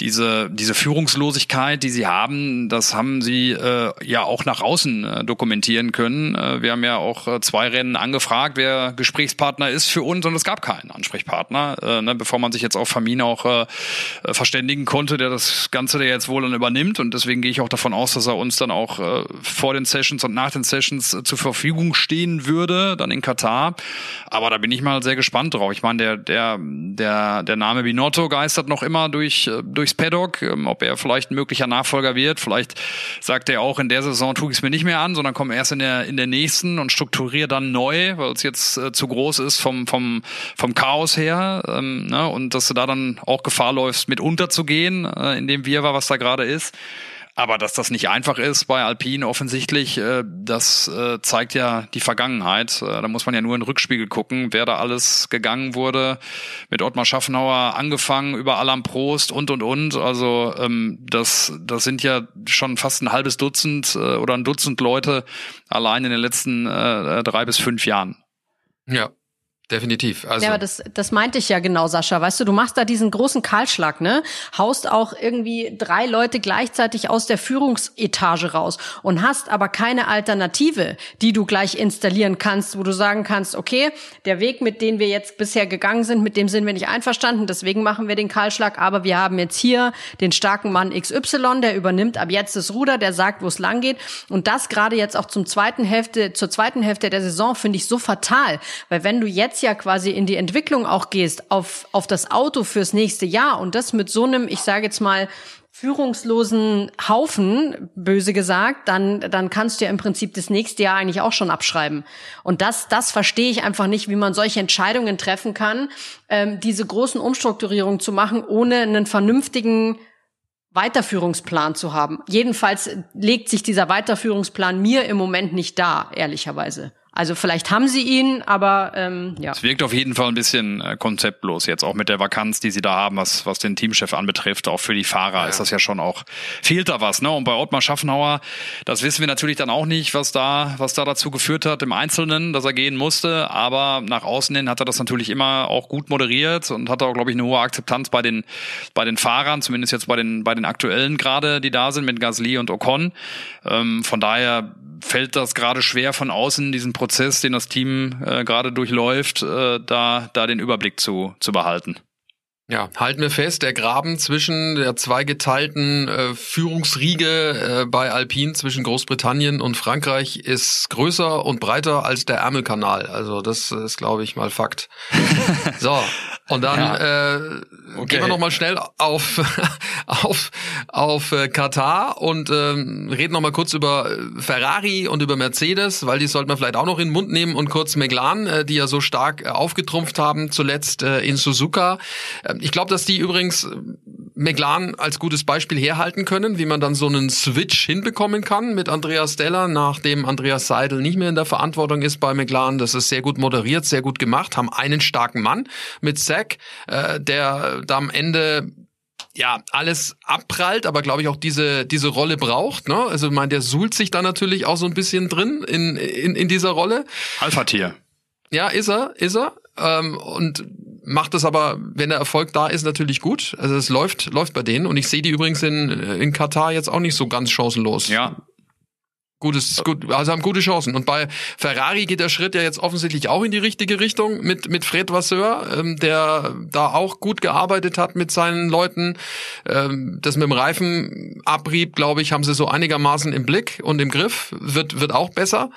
diese, diese Führungslosigkeit, die sie haben, das haben sie äh, ja auch nach außen äh, dokumentieren können. Äh, wir haben ja auch äh, zwei Rennen angefragt, wer Gesprächspartner ist für uns und es gab keinen Ansprechpartner, äh, ne? bevor man sich jetzt auf Famin auch äh, äh, verständigen konnte, der das Ganze der jetzt wohl dann übernimmt. Und deswegen gehe ich auch davon aus, dass er uns dann auch äh, vor den Sessions und nach den Sessions zur Verfügung stehen würde, dann in Katar. Aber da bin ich mal sehr gespannt drauf. Ich meine, der, der, der, der Name Binotto geistert noch immer durch, äh, durchs Paddock, ähm, ob er vielleicht ein möglicher Nachfolger wird. Vielleicht sagt er auch, in der Saison tue ich es mir nicht mehr an, sondern komme erst in der, in der nächsten und strukturiere dann neu, weil es jetzt äh, zu groß ist vom, vom, vom Chaos her. Ähm, ne? Und dass du da dann auch Gefahr läufst, mit unterzugehen, äh, in dem Wirrwarr, was da gerade ist. Aber dass das nicht einfach ist bei Alpine offensichtlich, äh, das äh, zeigt ja die Vergangenheit. Äh, da muss man ja nur in den Rückspiegel gucken, wer da alles gegangen wurde. Mit Ottmar Schaffenauer angefangen, über Alan Prost und und und. Also ähm, das, das sind ja schon fast ein halbes Dutzend oder ein Dutzend Leute allein in den letzten drei bis fünf Jahren. Ja, Definitiv. Also. Ja, aber das, das meinte ich ja genau, Sascha. Weißt du, du machst da diesen großen Kahlschlag, ne? Haust auch irgendwie drei Leute gleichzeitig aus der Führungsetage raus und hast aber keine Alternative, die du gleich installieren kannst, wo du sagen kannst, okay, der Weg, mit dem wir jetzt bisher gegangen sind, mit dem sind wir nicht einverstanden, deswegen machen wir den Kahlschlag, aber wir haben jetzt hier den starken Mann XY, der übernimmt ab jetzt das Ruder, der sagt, wo es lang geht. Und das gerade jetzt auch zum zweiten Hälfte, zur zweiten Hälfte der Saison finde ich so fatal, weil wenn du jetzt ja quasi in die Entwicklung auch gehst, auf, auf das Auto fürs nächste Jahr und das mit so einem, ich sage jetzt mal, führungslosen Haufen, böse gesagt, dann, dann kannst du ja im Prinzip das nächste Jahr eigentlich auch schon abschreiben. Und das, das verstehe ich einfach nicht, wie man solche Entscheidungen treffen kann, ähm, diese großen Umstrukturierungen zu machen, ohne einen vernünftigen Weiterführungsplan zu haben. Jedenfalls legt sich dieser Weiterführungsplan mir im Moment nicht da, ehrlicherweise. Also vielleicht haben sie ihn, aber ähm, ja. Es wirkt auf jeden Fall ein bisschen äh, konzeptlos jetzt, auch mit der Vakanz, die sie da haben, was, was den Teamchef anbetrifft. Auch für die Fahrer ja. ist das ja schon auch, fehlt da was. Ne? Und bei Ottmar Schaffenhauer, das wissen wir natürlich dann auch nicht, was da, was da dazu geführt hat im Einzelnen, dass er gehen musste. Aber nach außen hin hat er das natürlich immer auch gut moderiert und hat auch, glaube ich, eine hohe Akzeptanz bei den, bei den Fahrern, zumindest jetzt bei den, bei den aktuellen gerade, die da sind, mit Gasly und Ocon. Ähm, von daher fällt das gerade schwer von außen, diesen Prozess, den das Team äh, gerade durchläuft, äh, da, da den Überblick zu, zu behalten. Ja, halten wir fest, der Graben zwischen der zweigeteilten äh, Führungsriege äh, bei Alpine zwischen Großbritannien und Frankreich ist größer und breiter als der Ärmelkanal. Also das ist, glaube ich, mal Fakt. so, und dann ja. äh, okay. gehen wir noch mal schnell auf auf auf äh, Katar und ähm, reden noch mal kurz über äh, Ferrari und über Mercedes, weil die sollte man vielleicht auch noch in den Mund nehmen und kurz McLaren, äh, die ja so stark äh, aufgetrumpft haben zuletzt äh, in Suzuka. Äh, ich glaube, dass die übrigens McLaren als gutes Beispiel herhalten können, wie man dann so einen Switch hinbekommen kann mit Andreas Steller, nachdem Andreas Seidel nicht mehr in der Verantwortung ist bei McLaren. Das ist sehr gut moderiert, sehr gut gemacht, haben einen starken Mann mit Quarterback, äh, der da am Ende ja, alles abprallt, aber glaube ich auch diese, diese Rolle braucht. Ne? Also ich meine, der suhlt sich da natürlich auch so ein bisschen drin in, in, in dieser Rolle. Alpha-Tier. Ja, ist er, ist er. Ähm, und macht es aber, wenn der Erfolg da ist, natürlich gut. Also es läuft, läuft bei denen. Und ich sehe die übrigens in, in Katar jetzt auch nicht so ganz chancenlos. Ja, Gutes, gut, also haben gute Chancen. Und bei Ferrari geht der Schritt ja jetzt offensichtlich auch in die richtige Richtung mit, mit Fred Vasseur, ähm, der da auch gut gearbeitet hat mit seinen Leuten. Ähm, das mit dem Reifenabrieb, glaube ich, haben sie so einigermaßen im Blick und im Griff. Wird, wird auch besser.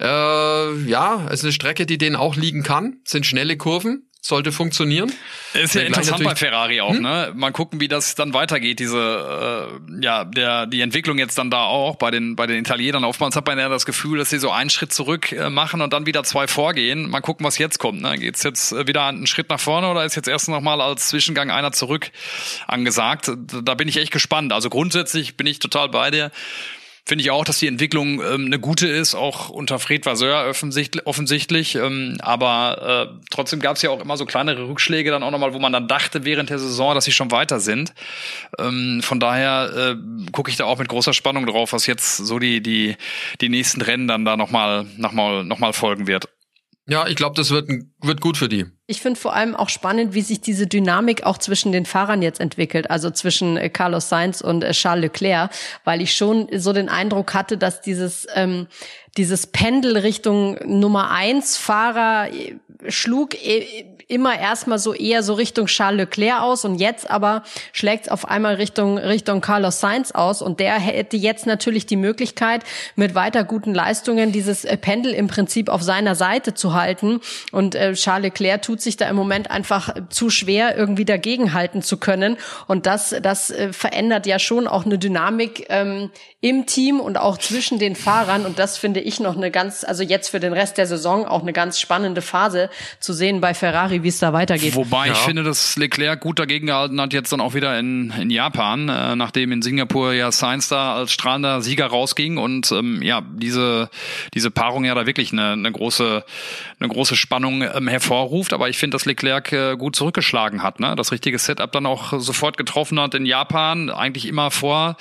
Äh, ja, es ist eine Strecke, die denen auch liegen kann. sind schnelle Kurven sollte funktionieren. Ist ja interessant bei Ferrari auch, hm? ne? Mal gucken, wie das dann weitergeht, diese äh, ja, der die Entwicklung jetzt dann da auch bei den bei den Italienern. Oftmals hat man ja das Gefühl, dass sie so einen Schritt zurück äh, machen und dann wieder zwei vorgehen. Mal gucken, was jetzt kommt, ne? Geht's jetzt äh, wieder einen Schritt nach vorne oder ist jetzt erst noch mal als Zwischengang einer zurück angesagt? Da bin ich echt gespannt. Also grundsätzlich bin ich total bei dir finde ich auch, dass die Entwicklung ähm, eine gute ist, auch unter Fred Vasseur offensichtlich. ähm, aber äh, trotzdem gab es ja auch immer so kleinere Rückschläge dann auch nochmal, wo man dann dachte während der Saison, dass sie schon weiter sind. Ähm, von daher äh, gucke ich da auch mit großer Spannung drauf, was jetzt so die die die nächsten Rennen dann da nochmal noch mal, noch mal folgen wird. Ja, ich glaube, das wird, wird gut für die. Ich finde vor allem auch spannend, wie sich diese Dynamik auch zwischen den Fahrern jetzt entwickelt, also zwischen äh, Carlos Sainz und äh, Charles Leclerc, weil ich schon so den Eindruck hatte, dass dieses ähm, dieses Pendel Richtung Nummer eins Fahrer äh, schlug immer erstmal so eher so Richtung Charles Leclerc aus und jetzt aber schlägt es auf einmal Richtung Richtung Carlos Sainz aus und der hätte jetzt natürlich die Möglichkeit mit weiter guten Leistungen dieses Pendel im Prinzip auf seiner Seite zu halten und äh, Charles Leclerc tut sich da im Moment einfach zu schwer irgendwie dagegenhalten zu können und das das äh, verändert ja schon auch eine Dynamik ähm, im Team und auch zwischen den Fahrern und das finde ich noch eine ganz also jetzt für den Rest der Saison auch eine ganz spannende Phase zu sehen bei Ferrari wie es da weitergeht. Wobei ja. ich finde, dass Leclerc gut dagegen gehalten hat, jetzt dann auch wieder in, in Japan, äh, nachdem in Singapur ja Sainz da als strahlender Sieger rausging und ähm, ja, diese, diese Paarung ja da wirklich eine, eine große, eine große Spannung ähm, hervorruft. Aber ich finde, dass Leclerc äh, gut zurückgeschlagen hat, ne? das richtige Setup dann auch sofort getroffen hat in Japan, eigentlich immer vor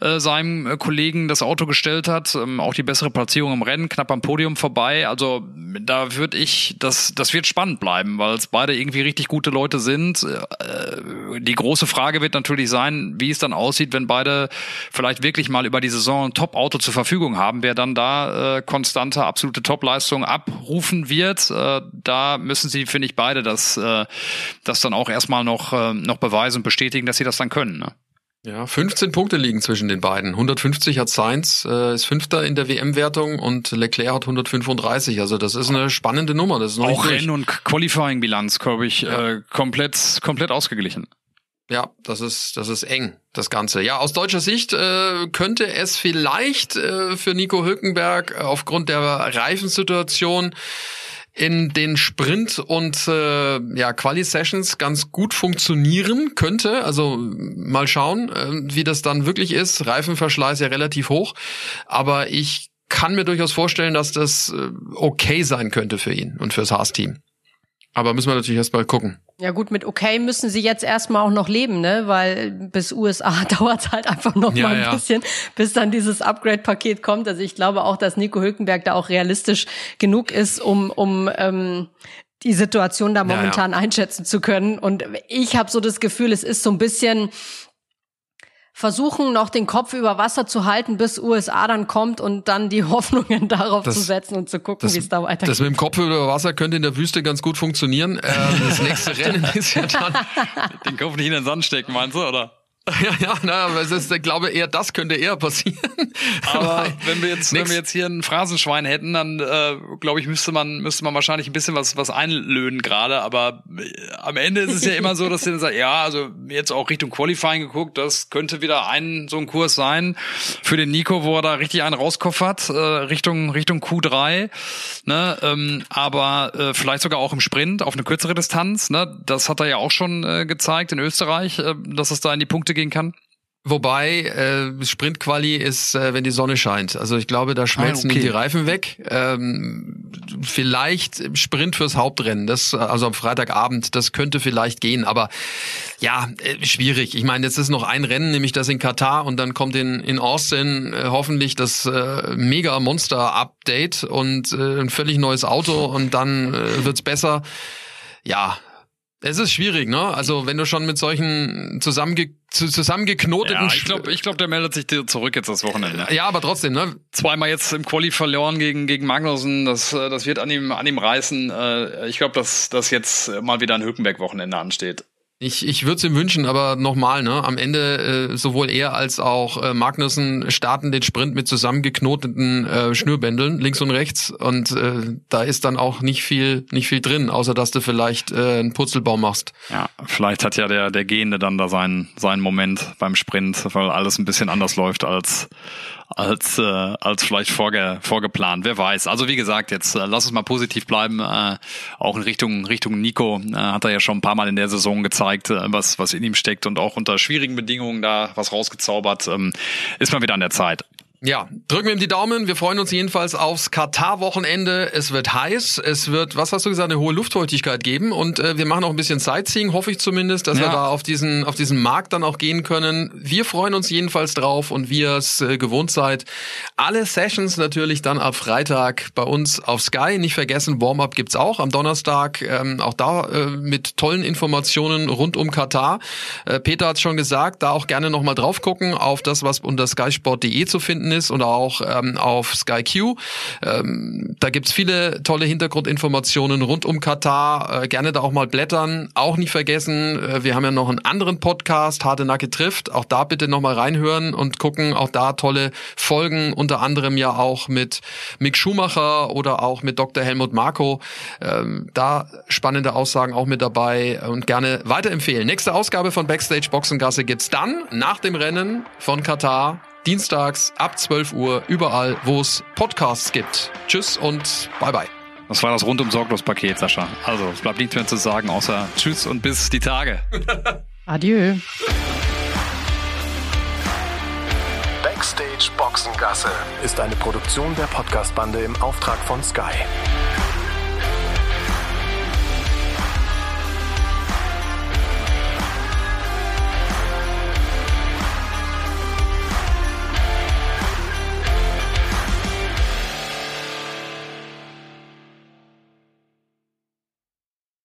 äh, seinem äh, Kollegen das Auto gestellt hat, ähm, auch die bessere Platzierung im Rennen, knapp am Podium vorbei. Also da würde ich, das, das wird spannend bleiben, weil es beide irgendwie richtig gute Leute sind. Äh, die große Frage wird natürlich sein, wie es dann aussieht, wenn beide vielleicht wirklich mal über die Saison ein Top-Auto zur Verfügung haben, wer dann da äh, konstante, absolute Top-Leistung abrufen wird. Äh, da müssen sie, finde ich, beide das, äh, das dann auch erstmal noch, äh, noch beweisen und bestätigen, dass sie das dann können. Ne? Ja, 15 Punkte liegen zwischen den beiden. 150 hat Sainz, äh, ist Fünfter in der WM-Wertung und Leclerc hat 135. Also das ist eine spannende Nummer. Das ist noch Auch Renn- und Qualifying-Bilanz, glaube ich, ja. äh, komplett, komplett ausgeglichen. Ja, das ist, das ist eng, das Ganze. Ja, aus deutscher Sicht äh, könnte es vielleicht äh, für Nico Hülkenberg aufgrund der Reifensituation in den Sprint und äh, ja Quali Sessions ganz gut funktionieren könnte. Also mal schauen, äh, wie das dann wirklich ist. Reifenverschleiß ja relativ hoch, aber ich kann mir durchaus vorstellen, dass das äh, okay sein könnte für ihn und fürs Haas-Team. Aber müssen wir natürlich erst mal gucken. Ja gut, mit okay müssen sie jetzt erstmal auch noch leben, ne? Weil bis USA dauert halt einfach noch ja, mal ein ja. bisschen, bis dann dieses Upgrade-Paket kommt. Also ich glaube auch, dass Nico Hülkenberg da auch realistisch genug ist, um, um ähm, die Situation da momentan ja, einschätzen zu können. Und ich habe so das Gefühl, es ist so ein bisschen versuchen noch den Kopf über Wasser zu halten, bis USA dann kommt und dann die Hoffnungen darauf das, zu setzen und zu gucken, wie es da weitergeht. Das mit dem Kopf über Wasser könnte in der Wüste ganz gut funktionieren. Äh, das nächste Rennen ist ja dann... Den Kopf nicht in den Sand stecken, meinst du, oder? Ja, ja, na, aber es ist, ich glaube eher, das könnte eher passieren. Aber wenn wir jetzt, wenn wir jetzt hier ein Phrasenschwein hätten, dann äh, glaube ich, müsste man, müsste man wahrscheinlich ein bisschen was, was einlöhnen gerade. Aber äh, am Ende ist es ja immer so, dass sie dann sagen, ja, also jetzt auch Richtung Qualifying geguckt, das könnte wieder ein so ein Kurs sein für den Nico, wo er da richtig einen rauskoffert, äh, Richtung Richtung Q3. Ne? Ähm, aber äh, vielleicht sogar auch im Sprint auf eine kürzere Distanz. Ne? Das hat er ja auch schon äh, gezeigt in Österreich, äh, dass es da in die Punkte gehen kann. Wobei äh, Sprintquali ist, äh, wenn die Sonne scheint. Also ich glaube, da schmelzen Ah, okay. die Reifen weg. Ähm, vielleicht Sprint fürs Hauptrennen. Das also am Freitagabend. Das könnte vielleicht gehen. Aber ja, äh, schwierig. Ich meine, jetzt ist noch ein Rennen, nämlich das in Katar und dann kommt in in Austin äh, hoffentlich das äh, Mega Monster Update und äh, ein völlig neues Auto und dann äh, wird's besser. Ja. Es ist schwierig, ne? Also wenn du schon mit solchen zusammenge zu- zusammengeknoteten Ja, ich glaube, ich glaub, der meldet sich dir zurück jetzt das Wochenende. ja, aber trotzdem, ne? Zweimal jetzt im Quali verloren gegen, gegen Magnussen, das, äh, das wird an ihm, an ihm reißen. Äh, Ich glaube, dass, dass jetzt mal wieder ein Hülkenberg-Wochenende ansteht. Ich, ich würde es ihm wünschen, aber nochmal, ne? Am Ende äh, sowohl er als auch äh, Magnussen starten den Sprint mit zusammengeknoteten äh, Schnürbändeln links und rechts und äh, da ist dann auch nicht viel nicht viel drin, außer dass du vielleicht äh, einen Purzelbaum machst. Ja, vielleicht hat ja der, der Gehende dann da seinen, seinen Moment beim Sprint, weil alles ein bisschen anders läuft als, als, äh, als vielleicht vorge, vorgeplant. Wer weiß. Also wie gesagt, jetzt äh, lass uns mal positiv bleiben. Äh, auch in Richtung, Richtung Nico äh, hat er ja schon ein paar Mal in der Saison gezeigt, äh, was, was in ihm steckt und auch unter schwierigen Bedingungen da was rausgezaubert. Ähm, ist mal wieder an der Zeit. Ja, drücken wir ihm die Daumen. Wir freuen uns jedenfalls aufs Katar-Wochenende. Es wird heiß. Es wird, was hast du gesagt, eine hohe Luftfeuchtigkeit geben. Und äh, wir machen auch ein bisschen Sightseeing, hoffe ich zumindest, dass wir Ja. da auf diesen, auf diesen Markt dann auch gehen können. Wir freuen uns jedenfalls drauf und wie ihr es äh, gewohnt seid. Alle Sessions natürlich dann ab Freitag bei uns auf Sky. Nicht vergessen, Warm-up gibt's auch am Donnerstag. Ähm, auch da äh, mit tollen Informationen rund um Katar. Äh, Peter hat schon gesagt, da auch gerne nochmal drauf gucken auf das, was unter skysport.de zu finden ist oder auch ähm, auf Sky Q. Ähm, da gibt's viele tolle Hintergrundinformationen rund um Katar. Äh, gerne da auch mal blättern. Auch nicht vergessen, äh, wir haben ja noch einen anderen Podcast, Harte Nacke trifft. Auch da bitte nochmal reinhören und gucken. Auch da tolle Folgen, unter anderem ja auch mit Mick Schumacher oder auch mit Dr. Helmut Marko. Ähm, da spannende Aussagen auch mit dabei und gerne weiterempfehlen. Nächste Ausgabe von Backstage Boxengasse gibt's dann nach dem Rennen von Katar. Dienstags ab 12 Uhr überall, wo es Podcasts gibt. Tschüss und bye bye. Das war das rundum sorglos Paket, Sascha. Also, es bleibt nichts mehr zu sagen, außer Tschüss und bis die Tage. Adieu. Backstage Boxengasse ist eine Produktion der Podcastbande im Auftrag von Sky.